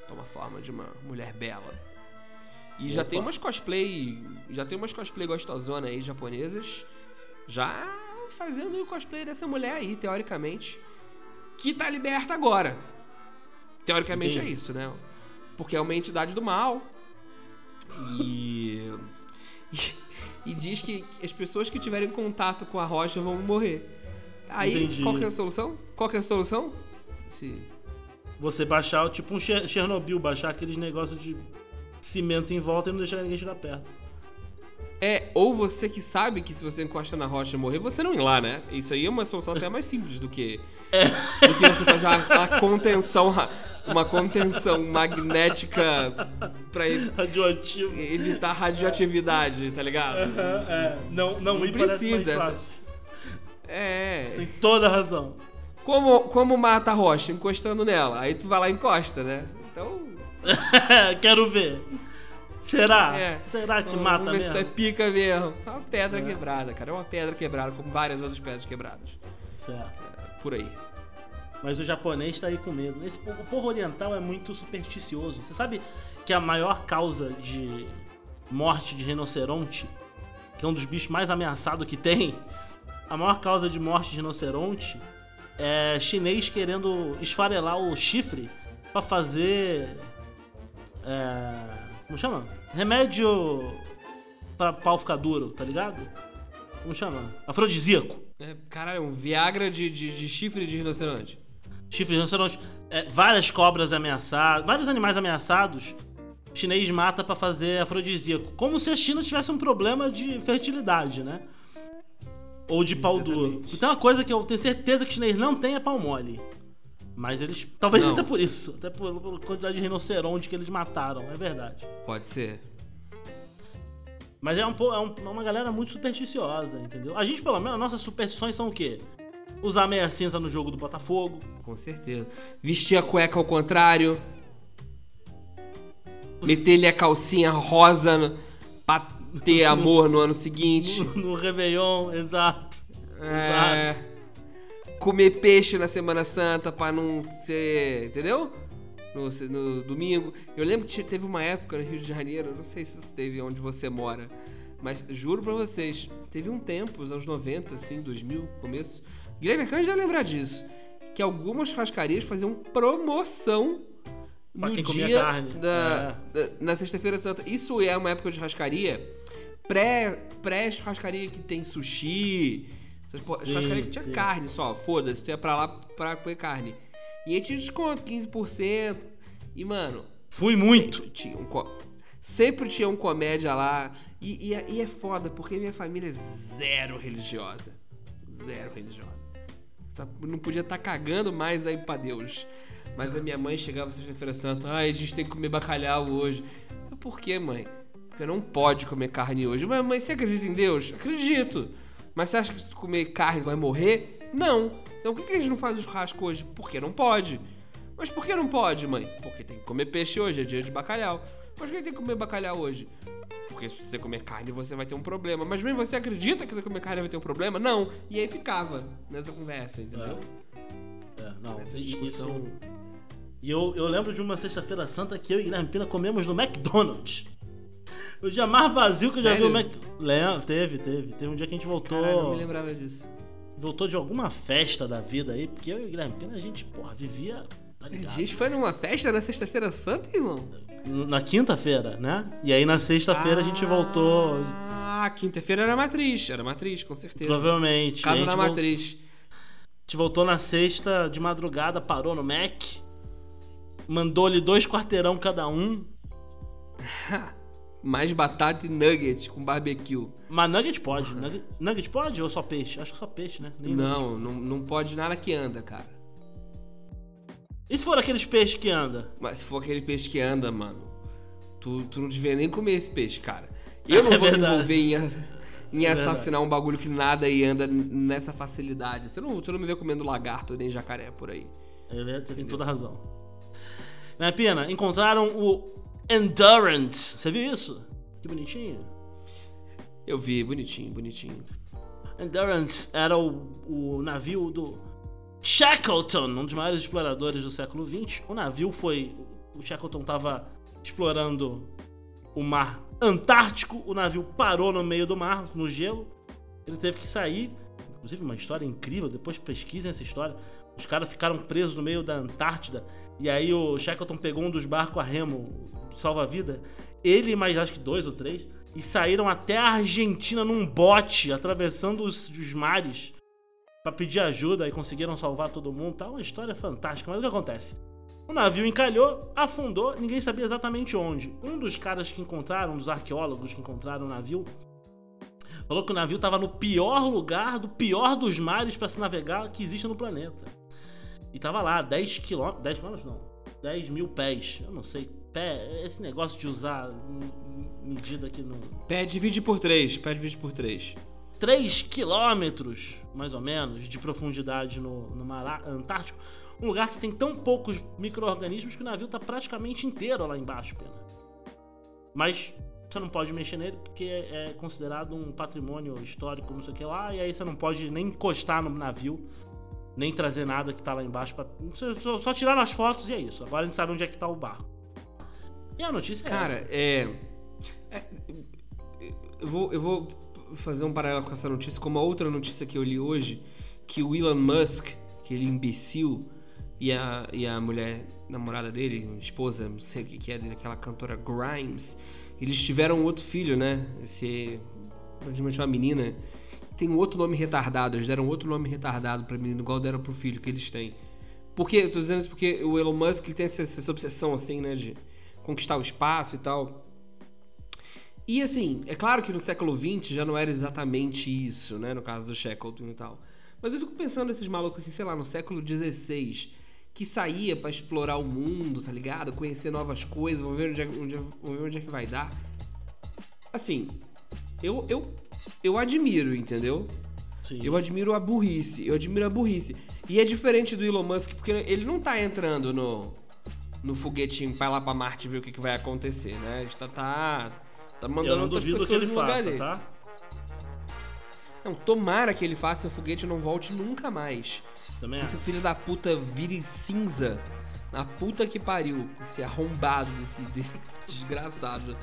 toma forma de uma mulher bela. E já Opa. tem umas cosplay, já tem umas cosplay gostosona aí japonesas, já fazendo o cosplay dessa mulher aí, teoricamente, que tá liberta agora. Teoricamente Entendi. é isso, né? Porque é uma entidade do mal. [laughs] E. e diz que as pessoas que tiverem contato com a rocha vão morrer. Aí, Entendi. qual que é a solução? Qual que é a solução? Se... Você baixar, tipo um Cher- Chernobyl, baixar aqueles negócios de cimento em volta e não deixar ninguém chegar perto. É, ou você que sabe que se você encosta na rocha e morrer, você não ir lá, né? Isso aí é uma solução até mais simples do que. [laughs] Do que você fazer uma, uma contenção. Uma contenção magnética pra Radioativo. evitar radioatividade, tá ligado? É, não, não, Não precisa. É. Tem toda a razão. Como, como mata a rocha? Encostando nela. Aí tu vai lá e encosta, né? Então. [laughs] Quero ver. Será? É. Será que vamos mata ver se é mesmo? pica mesmo. É uma pedra É. quebrada, cara. É uma pedra quebrada, como várias outras pedras quebradas. Certo. É, por aí. Mas o japonês tá aí com medo. Esse, o povo oriental é muito supersticioso. Você sabe que a maior causa de morte de rinoceronte, que é um dos bichos mais ameaçados que tem, a maior causa de morte de rinoceronte é chinês querendo esfarelar o chifre pra fazer. É, como chama? Remédio pra pau ficar duro, tá ligado? Como chama? Afrodisíaco. É, caralho, um Viagra de, de, de chifre de rinoceronte. Chifre de rinoceronte. É, várias cobras ameaçadas, vários animais ameaçados, o chinês mata pra fazer afrodisíaco. Como se a China tivesse um problema de fertilidade, né? Ou de pau duro. Então uma coisa que eu tenho certeza que o chinês não tem é pau mole. Mas eles. Talvez Não. até por isso. Até por, por quantidade de rinoceronte que eles mataram, é verdade. Pode ser. Mas é, um, é um- é uma galera muito supersticiosa, entendeu? A gente, pelo menos, nossas superstições são o quê? Usar meia cinza no jogo do Botafogo. Com certeza. Vestir a cueca ao contrário. Meter-lhe a calcinha rosa no, pra ter [laughs] amor no ano seguinte. No, no Réveillon, exato. É. Comer peixe na Semana Santa pra não ser. Entendeu? No, no domingo. Eu lembro que teve uma época no Rio de Janeiro, não sei se isso teve onde você mora, mas juro pra vocês, teve um tempo, os anos 90, assim, 2000, começo. Guilherme Arcanjo deve lembrar disso. Que algumas churrascarias faziam promoção Pra no dia carne. da, da- na sexta-feira santa. Isso é uma época de churrascaria pré, pré-churrascaria que tem sushi. Essas churrascaria que tinha sim. carne só, foda-se, tu ia pra lá pra comer carne. E aí tinha desconto, 15%. E, mano, Fui muito. Sempre tinha um, co- sempre tinha um comédia lá. E, e é- e é foda, porque minha família é zero religiosa. Zero religiosa. Tá- Não podia estar cagando mais aí pra Deus. Mas a minha mãe chegava sexta-feira santa, ai, a gente tem que comer bacalhau hoje. Eu, Por que, mãe? Porque não pode comer carne hoje. Mas, mãe, você acredita em Deus? Acredito. Mas você acha que se comer carne vai morrer? Não. Então por que que a gente não faz o churrasco hoje? Porque não pode. Mas por que não pode, mãe? Porque tem que comer peixe hoje, é dia de bacalhau. Mas por que tem que comer bacalhau hoje? Porque se você comer carne, você vai ter um problema. Mas bem, você acredita que se você comer carne vai ter um problema? Não. E aí ficava nessa conversa, entendeu? É, não, Essa discussão. isso- E eu, eu lembro de uma sexta-feira santa que eu e Guilherme Pina comemos no McDonald's. O dia mais vazio que eu já vi o Sério? Mac... Lembro, teve, teve. Teve um dia que a gente voltou. Caralho, não me lembrava disso. voltou de alguma festa da vida aí, porque eu e o Guilherme Pina, a gente, porra, vivia. Tá A ligado? gente foi numa festa na sexta-feira santa, irmão? Na quinta-feira, né? E aí na sexta-feira a gente voltou. Ah, quinta-feira era matriz. Era matriz, com certeza. Provavelmente. A Casa da vol- matriz. A gente voltou na sexta de madrugada, parou no Mac. Mandou-lhe dois quarteirão cada um. [laughs] Mais batata e nugget com barbecue. Mas nugget pode. Nugget, nugget pode ou só peixe? Acho que só peixe, né? Nem nugget. Não, não, não pode nada que anda, cara. E se for aqueles peixes que anda? Mas se for aquele peixe que anda, mano, tu, tu não devia nem comer esse peixe, cara. [laughs] Eu não É vou me verdade. envolver em, em É assassinar um bagulho que nada e anda nessa facilidade. Você não, tu não me vê comendo lagarto nem jacaré por aí. É, né? Você tem toda a razão. Né, Pina? Encontraram o Endurance. Você viu isso? Que bonitinho. Eu vi, bonitinho, bonitinho. Endurance era o, o navio do Shackleton, um dos maiores exploradores do século XX. O navio foi. O Shackleton estava explorando o mar Antártico. O navio parou no meio do mar, no gelo. Ele teve que sair. Inclusive, uma história incrível. Depois pesquisem essa história. Os caras ficaram presos no meio da Antártida. E aí o Shackleton pegou um dos barcos a remo salva-vida. Ele mais acho que dois ou três. E saíram até a Argentina num bote, atravessando os, os mares. Pra pedir ajuda e conseguiram salvar todo mundo. Tá uma história fantástica. Mas o que acontece? O navio encalhou, afundou, ninguém sabia exatamente onde. Um dos caras que encontraram, um dos arqueólogos que encontraram o navio, falou que o navio estava no pior lugar, do pior dos mares para se navegar que existe no planeta. E tava lá, 10 quilômetros. 10 quilômetros não. 10 mil pés. Eu não sei. Pé, esse negócio de usar medida aqui no. Pé divide por três, pé divide por três. 3 quilômetros, mais ou menos, de profundidade no, no mar Antártico. Um lugar que tem tão poucos micro-organismos que o navio tá praticamente inteiro lá embaixo, pena. Mas você não pode mexer nele porque é é considerado um patrimônio histórico, não sei o que lá, e aí você não pode nem encostar no navio, nem trazer nada que tá lá embaixo. Pra... Só, só- tirar as fotos e é isso. Agora a gente sabe onde é que tá o barco. E a notícia é Cara, essa. é, é- eu, vou, eu vou fazer um paralelo com essa notícia com uma outra notícia que eu li hoje, que o Elon Musk, aquele imbecil, e a, e a mulher namorada dele, esposa, não sei o que, que é dele, aquela cantora Grimes, eles tiveram outro filho, né? Esse, praticamente uma menina. Tem um outro nome retardado, eles deram outro nome retardado pra menina, igual deram pro filho que eles têm. Porque, eu tô dizendo isso porque o Elon Musk ele tem essa, essa obsessão, assim, né, de conquistar o espaço e tal. E assim, é claro que no século XX já não era exatamente isso, né? No caso do Shackleton e tal. Mas eu fico pensando nesses malucos assim, sei lá, no século XVI, que saía pra explorar o mundo, tá ligado? Conhecer novas coisas, vamos ver onde é, onde é- ver onde é que vai dar. Assim, eu, eu, eu admiro, entendeu? Sim. Eu admiro a burrice, eu admiro a burrice. E é diferente do Elon Musk, porque ele não tá entrando no, no foguetinho pra ir lá pra Marte ver o que, que vai acontecer, né? A gente tá, tá, Eu mandando não outras duvido pessoas que ele no lugar faça, dele. tá? Não, tomara que ele faça o foguete e não volte nunca mais. Também Que esse filho da puta vire cinza na puta que pariu. Esse arrombado desse, [laughs] desse desgraçado.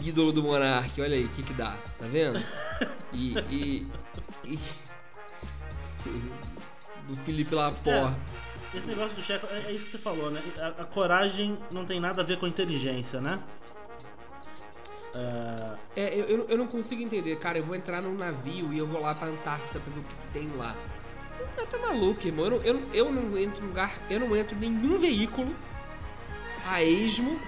Ídolo do Monark, olha aí o que que dá, tá vendo? E. e, e- do Felipe Laporte. Esse negócio do checo, é, é isso que você falou, né? A, a coragem não tem nada a ver com a inteligência, né? É, É, eu, eu, eu não consigo entender, cara. Eu vou entrar num navio e eu vou lá pra Antártida pra ver o que, que tem lá. Ah, tá maluco, irmão. Eu não, eu, eu não entro em lugar. Eu não entro em nenhum veículo a esmo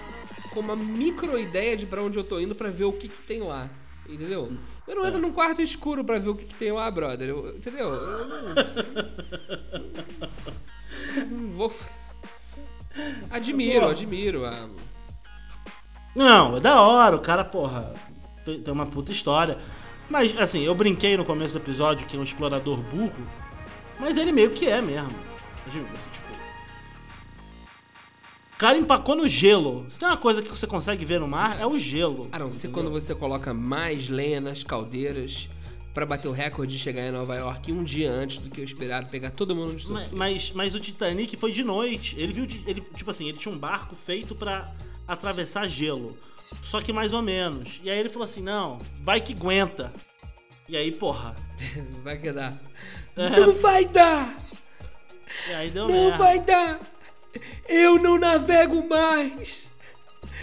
com uma micro ideia de pra onde eu tô indo pra ver o que, que tem lá. Entendeu? Eu não entro num quarto escuro pra ver o que, que tem lá, brother. Eu- entendeu? Eu não, não vou. Admiro, admiro. A, Não, é da hora, o cara, porra, tem uma puta história. Mas, assim, eu brinquei no começo do episódio que é um explorador burro, mas ele meio que é mesmo. Assim, tipo. O cara empacou no gelo. Se tem uma coisa que você consegue ver no mar, é o gelo. A não ser quando você coloca mais lenha nas caldeiras pra bater o recorde de chegar em Nova York um dia antes do que eu esperado, pegar todo mundo de Mas, surpresa. mas, mas o Titanic foi de noite. Ele viu, de- ele, tipo assim, ele tinha um barco feito pra atravessar gelo. Só que mais ou menos. E aí ele falou assim: não, vai que aguenta. E aí, porra. [laughs] Vai que dá. É. Não vai dar! E aí deu Não merda. vai dar! Eu não navego mais!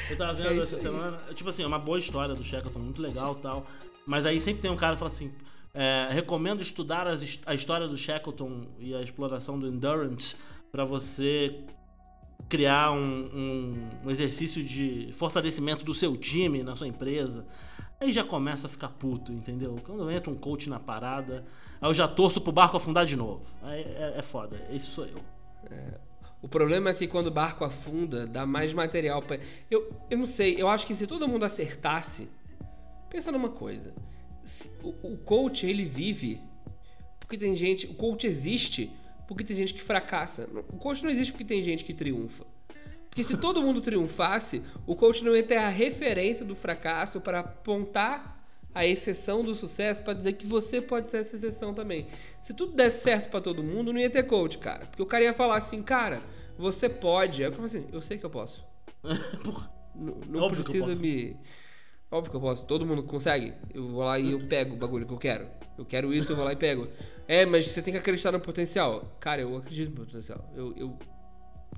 Eu tava É vendo isso essa aí. semana. Tipo assim, é uma boa história do Shackleton, muito legal e tal. Mas aí sempre tem um cara que fala assim: é, recomendo estudar as a história do Shackleton e a exploração do Endurance pra você criar um, um- um exercício de fortalecimento do seu time na sua empresa. Aí já começa a ficar puto, entendeu? Quando entra um coach na parada, aí eu já torço pro barco afundar de novo. Aí é, é foda, esse sou eu. O problema é que quando o barco afunda, dá mais material pra. Eu, eu não sei, eu acho que se todo mundo acertasse. Pensa numa coisa. O, o coach, ele vive porque tem gente. O coach existe porque tem gente que fracassa. O coach não existe porque tem gente que triunfa. Porque se todo mundo triunfasse, o coach não ia ter a referência do fracasso para apontar a exceção do sucesso para dizer que você pode ser essa exceção também. Se tudo der certo para todo mundo, não ia ter coach, cara. Porque o cara ia falar assim, cara, você pode. Aí eu falo assim, eu sei que eu posso. [laughs] Não, não precisa me. Óbvio que eu posso. Todo mundo consegue. Eu vou lá e eu pego o bagulho que eu quero. Eu quero isso, eu vou lá e pego. É, mas você tem que acreditar no potencial. Cara, eu acredito no potencial. Eu, eu-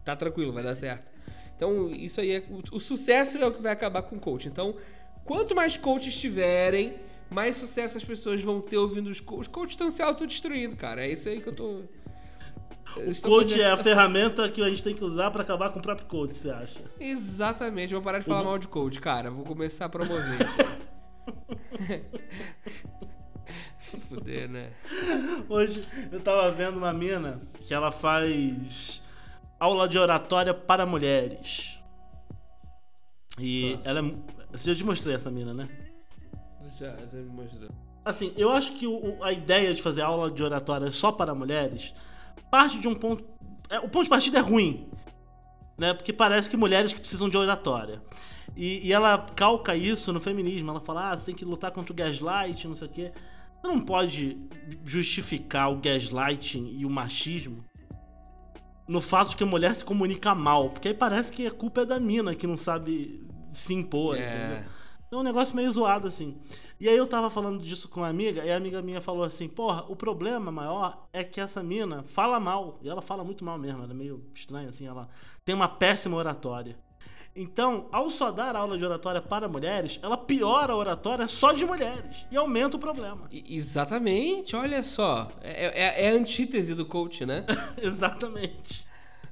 Tá tranquilo, vai dar certo. Então, isso aí é. O, o sucesso é o que vai acabar com o coach. Então, quanto mais coaches tiverem, mais sucesso as pessoas vão ter ouvindo os coaches. Os coaches estão se autodestruindo, cara. É isso aí que eu tô. [laughs] O coach fazendo- é a ferramenta que a gente tem que usar pra acabar com o próprio coach, você acha? Exatamente, vou parar de falar mal de coach, cara. Vou começar a promover. [laughs] Se fuder, né? Hoje eu tava vendo uma mina que ela faz aula de oratória para mulheres. E Nossa. ela é. Você já te mostrei essa mina, né? Já, já me mostrou. Assim, eu acho que o- a ideia de fazer aula de oratória só para mulheres parte de um ponto. é, o ponto de partida é ruim. Né? Porque parece que mulheres que precisam de oratória. E, e ela calca isso no feminismo. Ela fala, ah, você tem que lutar contra o gaslight, não sei o quê. Você não pode justificar o gaslighting e o machismo no fato de que a mulher se comunica mal. Porque aí parece que a culpa é da mina que não sabe se impor, entendeu? É. É um negócio meio zoado, assim. E aí eu tava falando disso com uma amiga, e a amiga minha falou assim, porra, o problema maior é que essa mina fala mal. E ela fala muito mal mesmo, ela é meio estranha, assim, ela tem uma péssima oratória. Então, ao só dar aula de oratória para mulheres, ela piora a oratória só de mulheres. E aumenta o problema. Exatamente, olha só. É, é- é a antítese do coach, né? [laughs] Exatamente.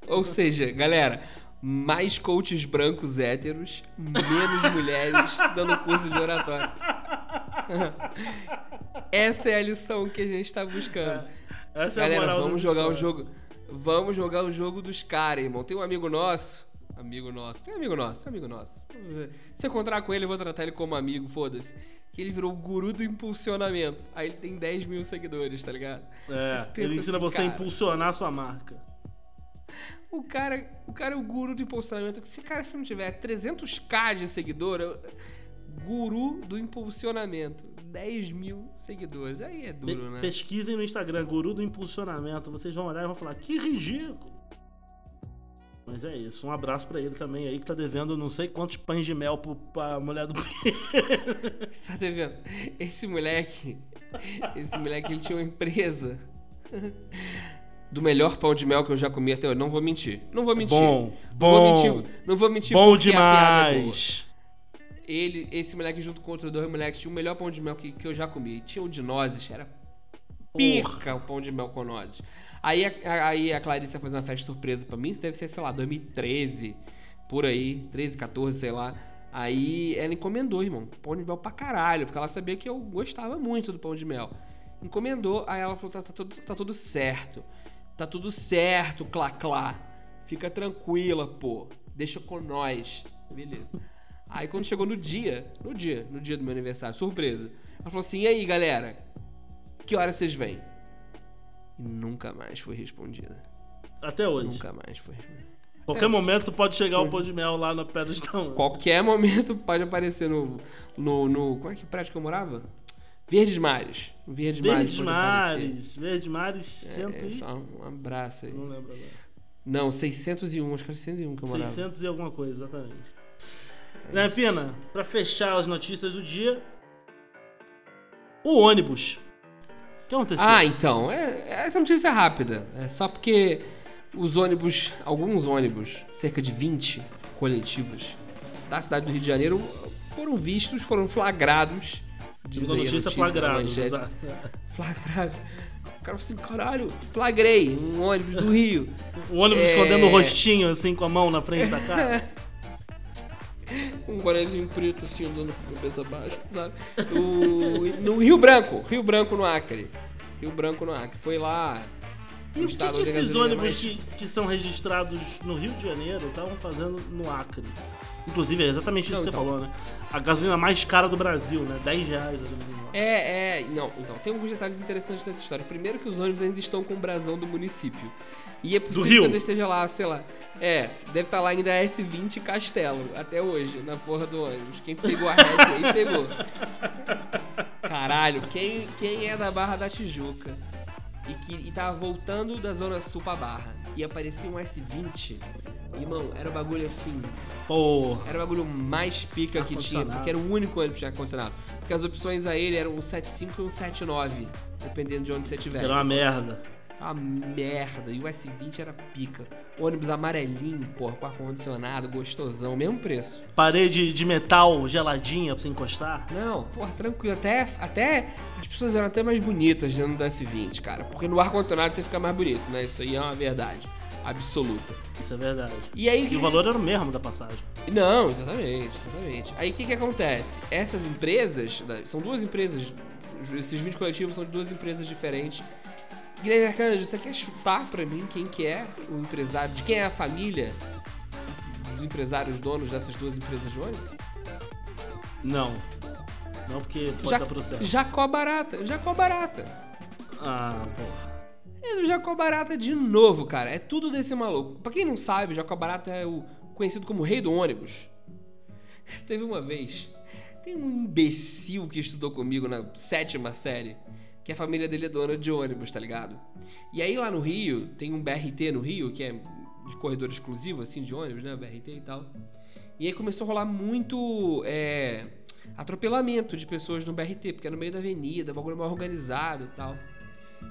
Ou seja, galera, mais coaches brancos héteros, menos mulheres dando curso de oratório. [laughs] [laughs] Essa é a lição que a gente tá buscando. Essa é a Galera, moral vamos jogar história. jogo. Vamos jogar o jogo dos caras, irmão. Tem um amigo nosso. Amigo nosso. Tem um amigo nosso, amigo nosso. Se eu encontrar com ele, eu vou tratar ele como amigo, foda-se. Que ele virou o guru do impulsionamento. Aí ele tem 10 mil seguidores, tá ligado? É, ele ensina assim, você a cara. impulsionar a sua marca. O cara, o cara é o guru do impulsionamento. Se cara se não tiver 300k de seguidor, eu- guru do impulsionamento, 10 mil seguidores. Aí é Pe- duro, né? Pesquisem no Instagram, Guru do Impulsionamento. Vocês vão olhar e vão falar, que ridículo. Mas é isso. Um abraço pra ele também aí, que tá devendo não sei quantos pães de mel pro, pra mulher do Você [laughs] [laughs] tá devendo? Esse moleque, esse moleque, ele tinha uma empresa do melhor pão de mel que eu já comi até hoje. Não vou mentir. Não vou mentir. Bom, Não bom. vou mentir. Não vou mentir Bom é demais. Ele, esse moleque junto com outros dois moleques tinha o melhor pão de mel que, que eu já comi. Tinha o de nozes, era pica o pão de mel com nozes. Aí a, aí a Clarice ia fazer uma festa surpresa pra mim, isso deve ser, sei lá, 2013, por aí, 13, 14, sei lá. Aí ela encomendou, irmão, pão de mel pra caralho, porque ela sabia que eu gostava muito do pão de mel. Encomendou, aí ela falou: tá, tá tudo, tá tudo certo. Tá tudo certo, Clá Clá. Fica tranquila, pô. Deixa com nós. Beleza. Aí quando chegou no dia, no dia, no dia do meu aniversário, surpresa. Ela falou assim: e aí, galera? Que hora vocês vêm? E nunca mais foi respondida. Até hoje. Nunca mais foi respondida. Qualquer É. momento pode chegar o pão de mel lá na Pedra de Tamanho. Qualquer momento pode aparecer no, no, no. Como é que prédio que eu morava? Verdes Mares. Verdes, Verdes. Mares. Verdes Mares, cento É, e... só um abraço aí. Não lembro agora. Não, 601, acho que era 601 que eu morava. 600 e alguma coisa, exatamente. Né, Pina? Pra fechar as notícias do dia, o ônibus. O que aconteceu? Ah, então, é, essa notícia é rápida. É só porque os ônibus, alguns ônibus, cerca de 20 coletivos da cidade do Rio de Janeiro, foram vistos, foram flagrados. Diz aí notícia, notícia, flagrado. a manchete. exato. Flagrado. O cara falou assim: caralho, flagrei um ônibus do Rio. O [laughs] ônibus É. escondendo o rostinho, assim, com a mão na frente da cara. [laughs] Um bonezinho preto assim andando com a cabeça baixa, sabe? O- no Rio Branco, Rio Branco no Acre. Rio Branco no Acre. Foi lá. E o que, que esses é ônibus mais- que, que são registrados no Rio de Janeiro estavam fazendo no Acre? Inclusive, é exatamente isso Não, que então. você falou, né? A gasolina mais cara do Brasil, né? 10 reais a gasolina. É, é. Não, então, tem alguns detalhes interessantes nessa história. Primeiro que os ônibus ainda estão com o brasão do município. E é possível Rio? que ainda esteja lá, sei lá. É, deve estar lá ainda S20 Castelo, até hoje, na porra do ônibus. Quem pegou a reta aí, pegou. Caralho, quem, quem é da Barra da Tijuca e que e tava voltando da Zona Sul pra Barra e aparecia um S20, irmão, era um bagulho assim, Porra. era o bagulho mais pica que tinha, porque era o único ônibus que tinha ar-condicionado. Porque as opções a ele eram um 75 e um 79, dependendo de onde você estiver. Era uma merda. Uma merda. E o S20 era pica. Ônibus amarelinho, porra, com ar-condicionado, gostosão, mesmo preço. Parede de metal geladinha pra você encostar. Não, porra, tranquilo. Até, até as pessoas eram até mais bonitas dentro do S20, cara. Porque no ar-condicionado você fica mais bonito, né? Isso aí é uma verdade absoluta. Isso é verdade. E aí. E o valor era o mesmo da passagem. Não, exatamente, exatamente. Aí o que que acontece? Essas empresas, são duas empresas, esses 20 coletivos são de duas empresas diferentes. Guilherme Arcanjo, você quer chutar pra mim quem que é o empresário, de quem é a família dos empresários donos dessas duas empresas de ônibus? Não. Não, porque pode Ja- dar processo. Jacó Barata, Jacó Barata. Ah, porra. É do Jacó Barata de novo, cara. É tudo desse maluco. Pra quem não sabe, Jacó Barata é o conhecido como rei do ônibus. [laughs] Teve uma vez, tem um imbecil que estudou comigo na sétima série, que a família dele é dona de ônibus, tá ligado? E aí lá no Rio, tem um BRT no Rio, que é de corredor exclusivo, assim, de ônibus, né? BRT e tal. E aí começou a rolar muito é, atropelamento de pessoas no BRT, porque é no meio da avenida, bagulho mal organizado e tal.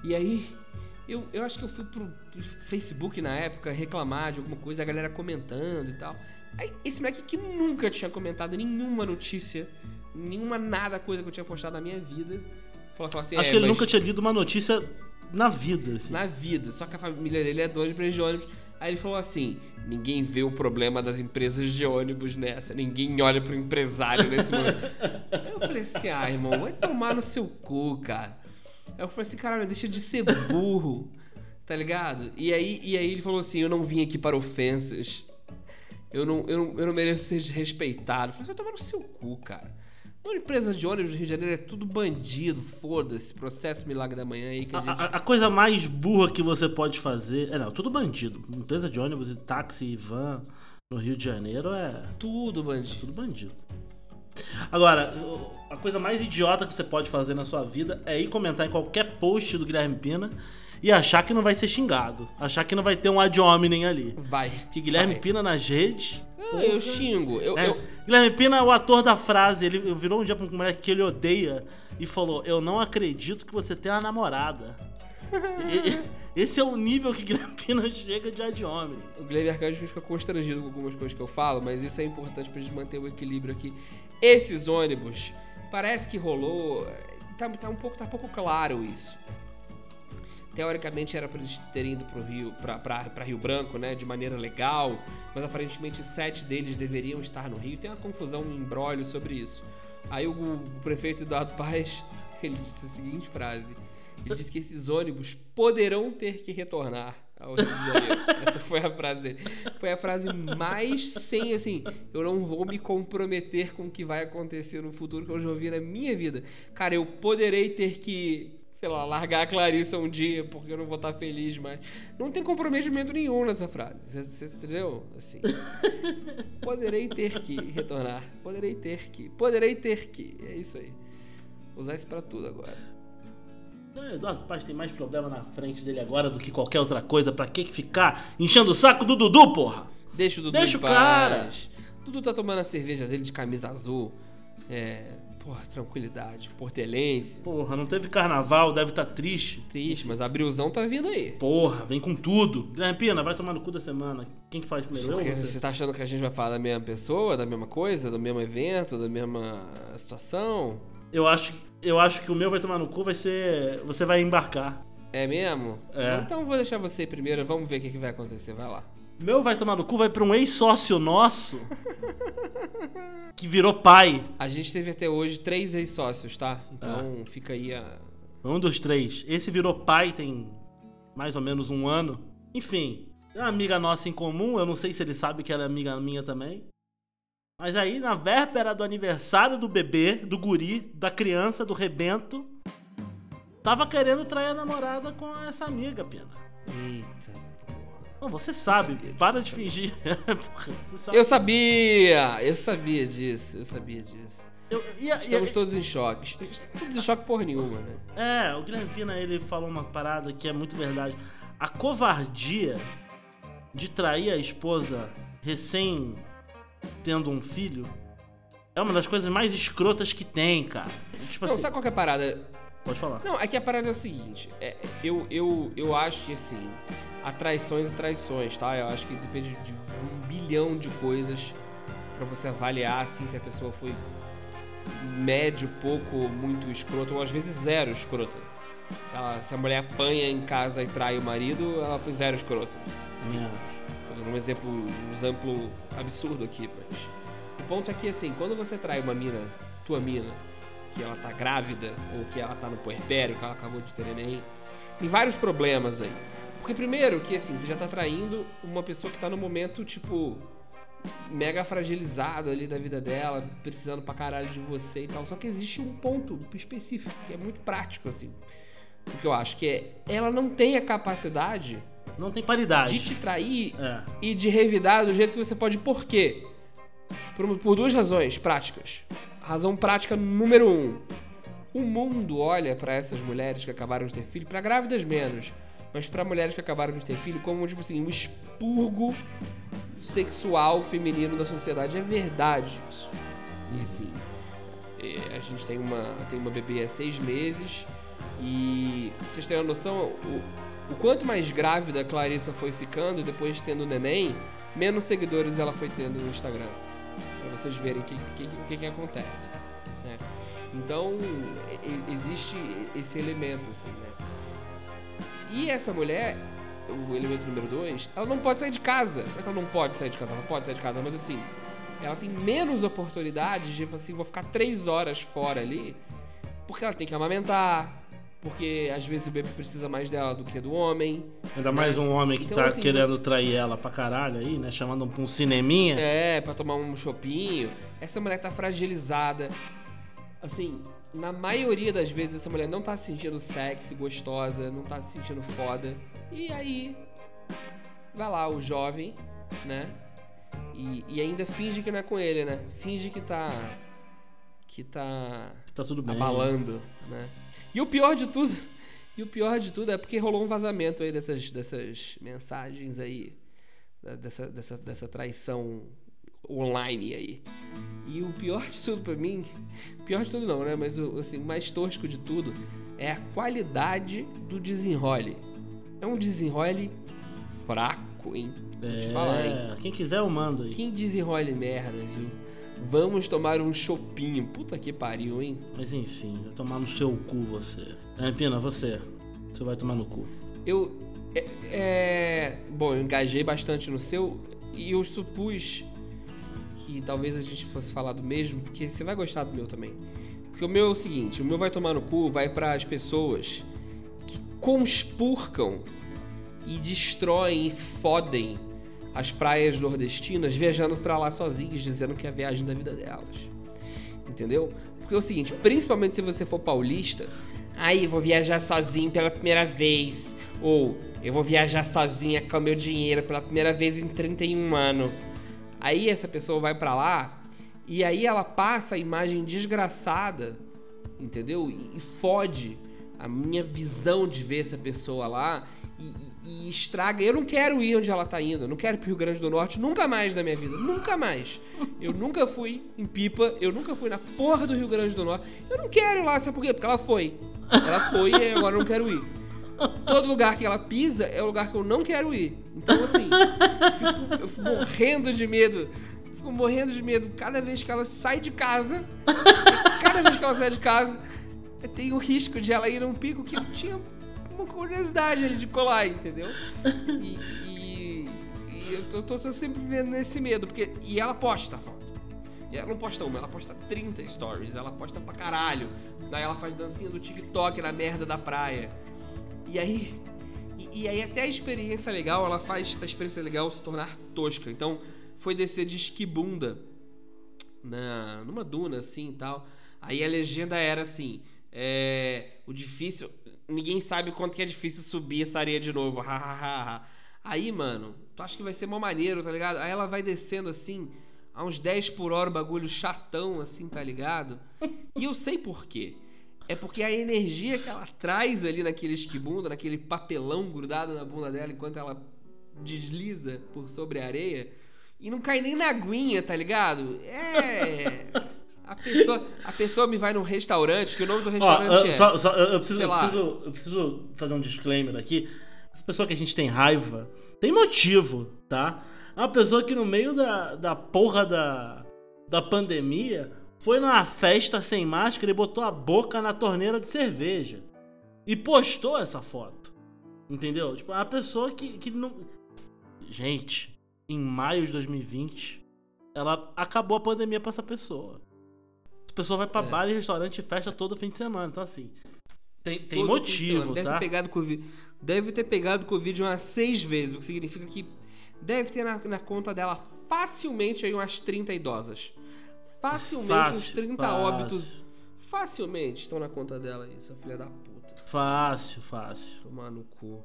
E aí, eu, eu acho que eu fui pro Facebook na época reclamar de alguma coisa, a galera comentando e tal. Aí, esse moleque que nunca tinha comentado nenhuma notícia, nenhuma nada coisa que eu tinha postado na minha vida, falou, assim: Acho "É, que ele mas nunca tinha lido uma notícia na vida, assim. Na vida, só que a família dele é dona de empresa de ônibus. Aí ele falou assim: ninguém vê o problema das empresas de ônibus nessa, ninguém olha pro empresário nesse momento. Aí [laughs] eu falei assim: ah, irmão, vai tomar no seu cu, cara. Aí eu falei assim: caralho, deixa de ser burro. Tá ligado? E aí, e aí ele falou assim: Eu não vim aqui para ofensas. Eu não, eu não, eu não mereço ser respeitado. Eu falei, você toma no seu cu, cara. Uma empresa de ônibus do Rio de Janeiro é tudo bandido, foda-se. Processo Milagre da Manhã aí que a, A, gente. a- coisa mais burra que você pode fazer. É, não, tudo bandido. Empresa de ônibus e táxi e van no Rio de Janeiro é Tudo bandido. tudo bandido. Agora, a coisa mais idiota que você pode fazer na sua vida é ir comentar em qualquer post do Guilherme Pina e achar que não vai ser xingado. Achar que não vai ter um ad hominem ali. Vai. Que Guilherme vai. Pina nas redes. Ah, eu xingo. Eu, É, eu- Guilherme Pina é o ator da frase. Ele virou um dia pra um moleque que ele odeia e falou: Eu não acredito que você tenha uma namorada. Esse é o nível que Guilherme Pina chega de ad hominem. O Guilherme Arcanjo fica constrangido com algumas coisas que eu falo, mas isso é importante pra gente manter o equilíbrio aqui. Esses ônibus, parece que rolou. Tá, tá um pouco, tá pouco claro isso. Teoricamente era pra eles terem ido pro Rio, pra, pra, pra Rio Branco, né, de maneira legal, mas aparentemente sete deles deveriam estar no Rio. Tem uma confusão, um embrólio sobre isso. Aí o, o prefeito Eduardo Paes, [laughs] ele disse a seguinte frase. Ele disse que esses ônibus poderão ter que retornar ao Rio de Janeiro. [laughs] Essa foi a frase dele. Foi a frase mais sem, assim, eu não vou me comprometer com o que vai acontecer no futuro que eu já ouvi na minha vida. Cara, eu poderei ter que, sei lá, largar a Clarissa um dia porque eu não vou estar feliz mais. Não tem comprometimento nenhum nessa frase. Você, entendeu? Assim. [laughs] Poderei ter que retornar. Poderei ter que. Poderei ter que. É isso aí. Vou usar isso pra tudo agora. Então, Eduardo Paz tem mais problema na frente dele agora do que qualquer outra coisa. Pra que ficar enchendo o saco do Dudu, porra? Deixa o Dudu Deixa o cara. Dudu tá tomando a cerveja dele de camisa azul. É. Porra, tranquilidade. Portelense. Porra, não teve carnaval, deve estar triste. Triste, mas a Brilzão tá vindo aí. Porra, vem com tudo. Guilherme Pina, vai tomar no cu da semana. Quem que faz primeiro? Porque você? você tá achando que a gente vai falar da mesma pessoa, da mesma coisa, do mesmo evento, da mesma situação? Eu acho, eu acho que o meu vai tomar no cu, vai ser. Você vai embarcar. É mesmo? É. Então vou deixar você ir primeiro, vamos ver o que, que vai acontecer. Vai lá. Meu vai tomar no cu, vai pra um ex-sócio nosso que virou pai. A gente teve até hoje três ex-sócios, tá? Então fica aí a. Um dos três. Esse virou pai tem mais ou menos um ano. Enfim, é uma amiga nossa em comum. Eu não sei se ele sabe que ela é amiga minha também. Mas aí, na véspera do aniversário do bebê, do guri, da criança, do rebento, tava querendo trair a namorada com essa amiga, Pena. Eita. Não, você sabe, sabia para de fingir. [laughs] Porra. Eu sabia! Eu sabia disso, eu sabia disso. Eu- e a- e Estamos todos em choque. Estamos todos em choque por nenhuma, né? É, o Guilherme Pina, ele falou uma parada que é muito verdade. A covardia de trair a esposa recém tendo um filho é uma das coisas mais escrotas que tem, cara. Tipo Não, assim, sabe qual que é a parada? pode falar. Não, é que a parada é o seguinte. é, eu, eu, eu acho que, assim, há traições e traições, tá? Eu acho que depende de um bilhão de coisas pra você avaliar, assim, se a pessoa foi médio, pouco, muito escrota, ou às vezes zero escrota. Se, ela- se a mulher apanha em casa e trai o marido, ela foi zero escrota. É. Tô dando um exemplo, um exemplo absurdo aqui, mas. O ponto é que, assim, quando você trai uma mina, tua mina, que ela tá grávida, ou que ela tá no puerpério, que ela acabou de ter neném, tem vários problemas aí. Porque, primeiro, que, assim, você já tá traindo uma pessoa que tá no momento, tipo, mega fragilizado ali da vida dela, precisando pra caralho de você e tal. Só que existe um ponto específico, que é muito prático, assim. O que eu acho que é, ela não tem a capacidade Não tem paridade. de te trair É. e de revidar do jeito que você pode. Por quê? Por, por duas razões práticas. Razão prática número um. O mundo olha pra essas mulheres que acabaram de ter filho, pra grávidas menos, mas pra mulheres que acabaram de ter filho, como, tipo assim, um expurgo sexual feminino da sociedade. É verdade isso. E assim, é, a gente tem uma, tem uma bebê há seis meses e vocês têm uma noção, o, o quanto mais grávida a Clarissa foi ficando depois de tendo o neném, menos seguidores ela foi tendo no Instagram. Pra vocês verem o que, que, que, que acontece. né? Então, existe esse elemento, assim, né? E essa mulher, o elemento número dois, ela não pode sair de casa. Não é que ela não pode sair de casa, ela pode sair de casa, mas assim, ela tem menos oportunidades de, assim, vou ficar três horas fora ali, porque ela tem que amamentar, porque às vezes o bebê precisa mais dela do que do homem. Ainda mais um homem que Então, tá assim, querendo você- trair ela pra caralho aí, né? Chamando pra um cineminha. É, pra tomar um chopinho. Essa mulher tá fragilizada. Assim, na maioria das vezes essa mulher não tá se sentindo sexy, gostosa, não tá se sentindo foda. E aí, vai lá o jovem, né? E, e ainda finge que não é com ele, né? Finge que tá. Que tá Tá tudo bem. abalando, né? E o pior de tudo, [laughs] e o pior de tudo é porque rolou um vazamento aí dessas, dessas mensagens aí, dessa, dessa, dessa traição online aí. E o pior de tudo pra mim, pior de tudo não, né? Mas o assim, mais tosco de tudo é a qualidade do desenrole. É um desenrole fraco, hein? Vou te falar, hein? É, quem quiser eu mando aí. Quem desenrole merda, viu? Vamos tomar um chopinho. Puta que pariu, hein? Mas enfim, vai tomar no seu cu você. É, Pina, você. Você vai tomar no cu. Eu. É, é, bom, eu engajei bastante no seu e eu supus talvez a gente fosse falar do mesmo, porque você vai gostar do meu também. Porque o meu é o seguinte: o meu vai tomar no cu, vai para as pessoas que conspurcam e destroem e fodem as praias nordestinas viajando pra lá sozinhos, dizendo que é a viagem da vida delas. Entendeu? Porque é o seguinte, principalmente se você for paulista, aí eu vou viajar sozinho pela primeira vez, ou eu vou viajar sozinha com o meu dinheiro pela primeira vez em 31 anos. Aí essa pessoa vai pra lá e aí ela passa a imagem desgraçada, entendeu? E, e fode a minha visão de ver essa pessoa lá e, e- e estraga. Eu não quero ir onde ela tá indo. Eu não quero ir pro Rio Grande do Norte nunca mais na minha vida. Nunca mais. Eu nunca fui em Pipa. Eu nunca fui na porra do Rio Grande do Norte. Eu não quero ir lá, sabe por quê? Porque ela foi. Ela foi e agora eu não quero ir. Todo lugar que ela pisa é o lugar que eu não quero ir. Então, assim, fico- eu fico morrendo de medo. Fico morrendo de medo cada vez que ela sai de casa. Cada vez que ela sai de casa, tem o risco de ela ir num pico que eu tinha uma curiosidade ali de colar, entendeu? E, e- e eu tô, tô- tô sempre vendo nesse medo, porque. E ela posta foto. E ela não posta uma, ela posta 30 stories, ela posta pra caralho. Daí ela faz dancinha do TikTok na merda da praia. E aí. E, e aí até a experiência legal, ela faz a experiência legal se tornar tosca. Então, foi descer de esquibunda na, numa duna assim e tal. Aí a legenda era assim: é, o difícil. Ninguém sabe quanto que é difícil subir essa areia de novo. Aí, mano, tu acha que vai ser mó maneiro, tá ligado? Aí ela vai descendo assim, a uns 10 por hora, o bagulho chatão, assim, tá ligado? E eu sei por quê. É porque a energia que ela traz ali naquele esquibunda, naquele papelão grudado na bunda dela enquanto ela desliza por sobre a areia e não cai nem na aguinha, tá ligado? É. A pessoa, a pessoa me vai num restaurante, que o nome do Ó, restaurante eu, é. só- só- eu- preciso, eu, preciso, eu preciso fazer um disclaimer aqui. Essa pessoa que a gente tem raiva tem motivo, tá? É uma pessoa que no meio da, da porra da, da pandemia foi numa festa sem máscara e botou a boca na torneira de cerveja. E postou essa foto. Entendeu? Tipo, uma pessoa que, que não. Gente, em maio de 2020, ela acabou a pandemia pra essa pessoa. Essa pessoa vai pra É. bar e restaurante e festa todo fim de semana. Então, assim, tem, tem Todo semana. motivo, deve tá? Ter pegado COVID, deve ter pegado Covid umas seis vezes, o que significa que deve ter na, na conta dela facilmente aí umas 30 idosas. Facilmente uns Fácil, 30 fácil. óbitos. Facilmente estão na conta dela aí, essa filha da puta. Fácil, fácil. Tomar no cu.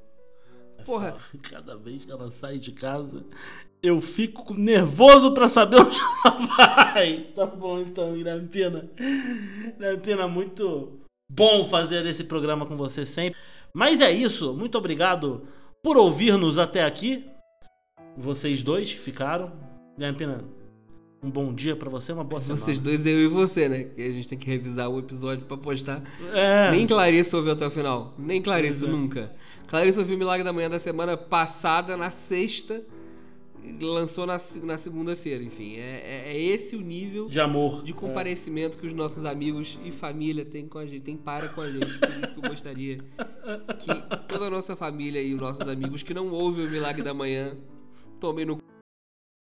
É Porra. [laughs] Cada vez que ela sai de casa, eu fico nervoso pra saber [laughs] onde ela vai. Tá bom, então, Guilherme Pina. Guilherme Pina, muito bom fazer esse programa com você sempre. Mas é isso. Muito obrigado por ouvir-nos até aqui. Vocês dois que ficaram. Pina, um bom dia pra você, uma boa semana. Vocês dois, eu e você, né? Que a gente tem que revisar o episódio pra postar. É. Nem Clarissa ouviu até o final. Nem Pois é. nunca. Clarissa ouviu o Milagre da Manhã da semana passada, na sexta, e lançou na, na segunda-feira. Enfim, é, é- é esse o nível De amor. de comparecimento que os nossos amigos e família têm com a gente, tem para com a gente. Por isso que eu gostaria que toda a nossa família e os nossos amigos que não ouvem o Milagre da Manhã tomem no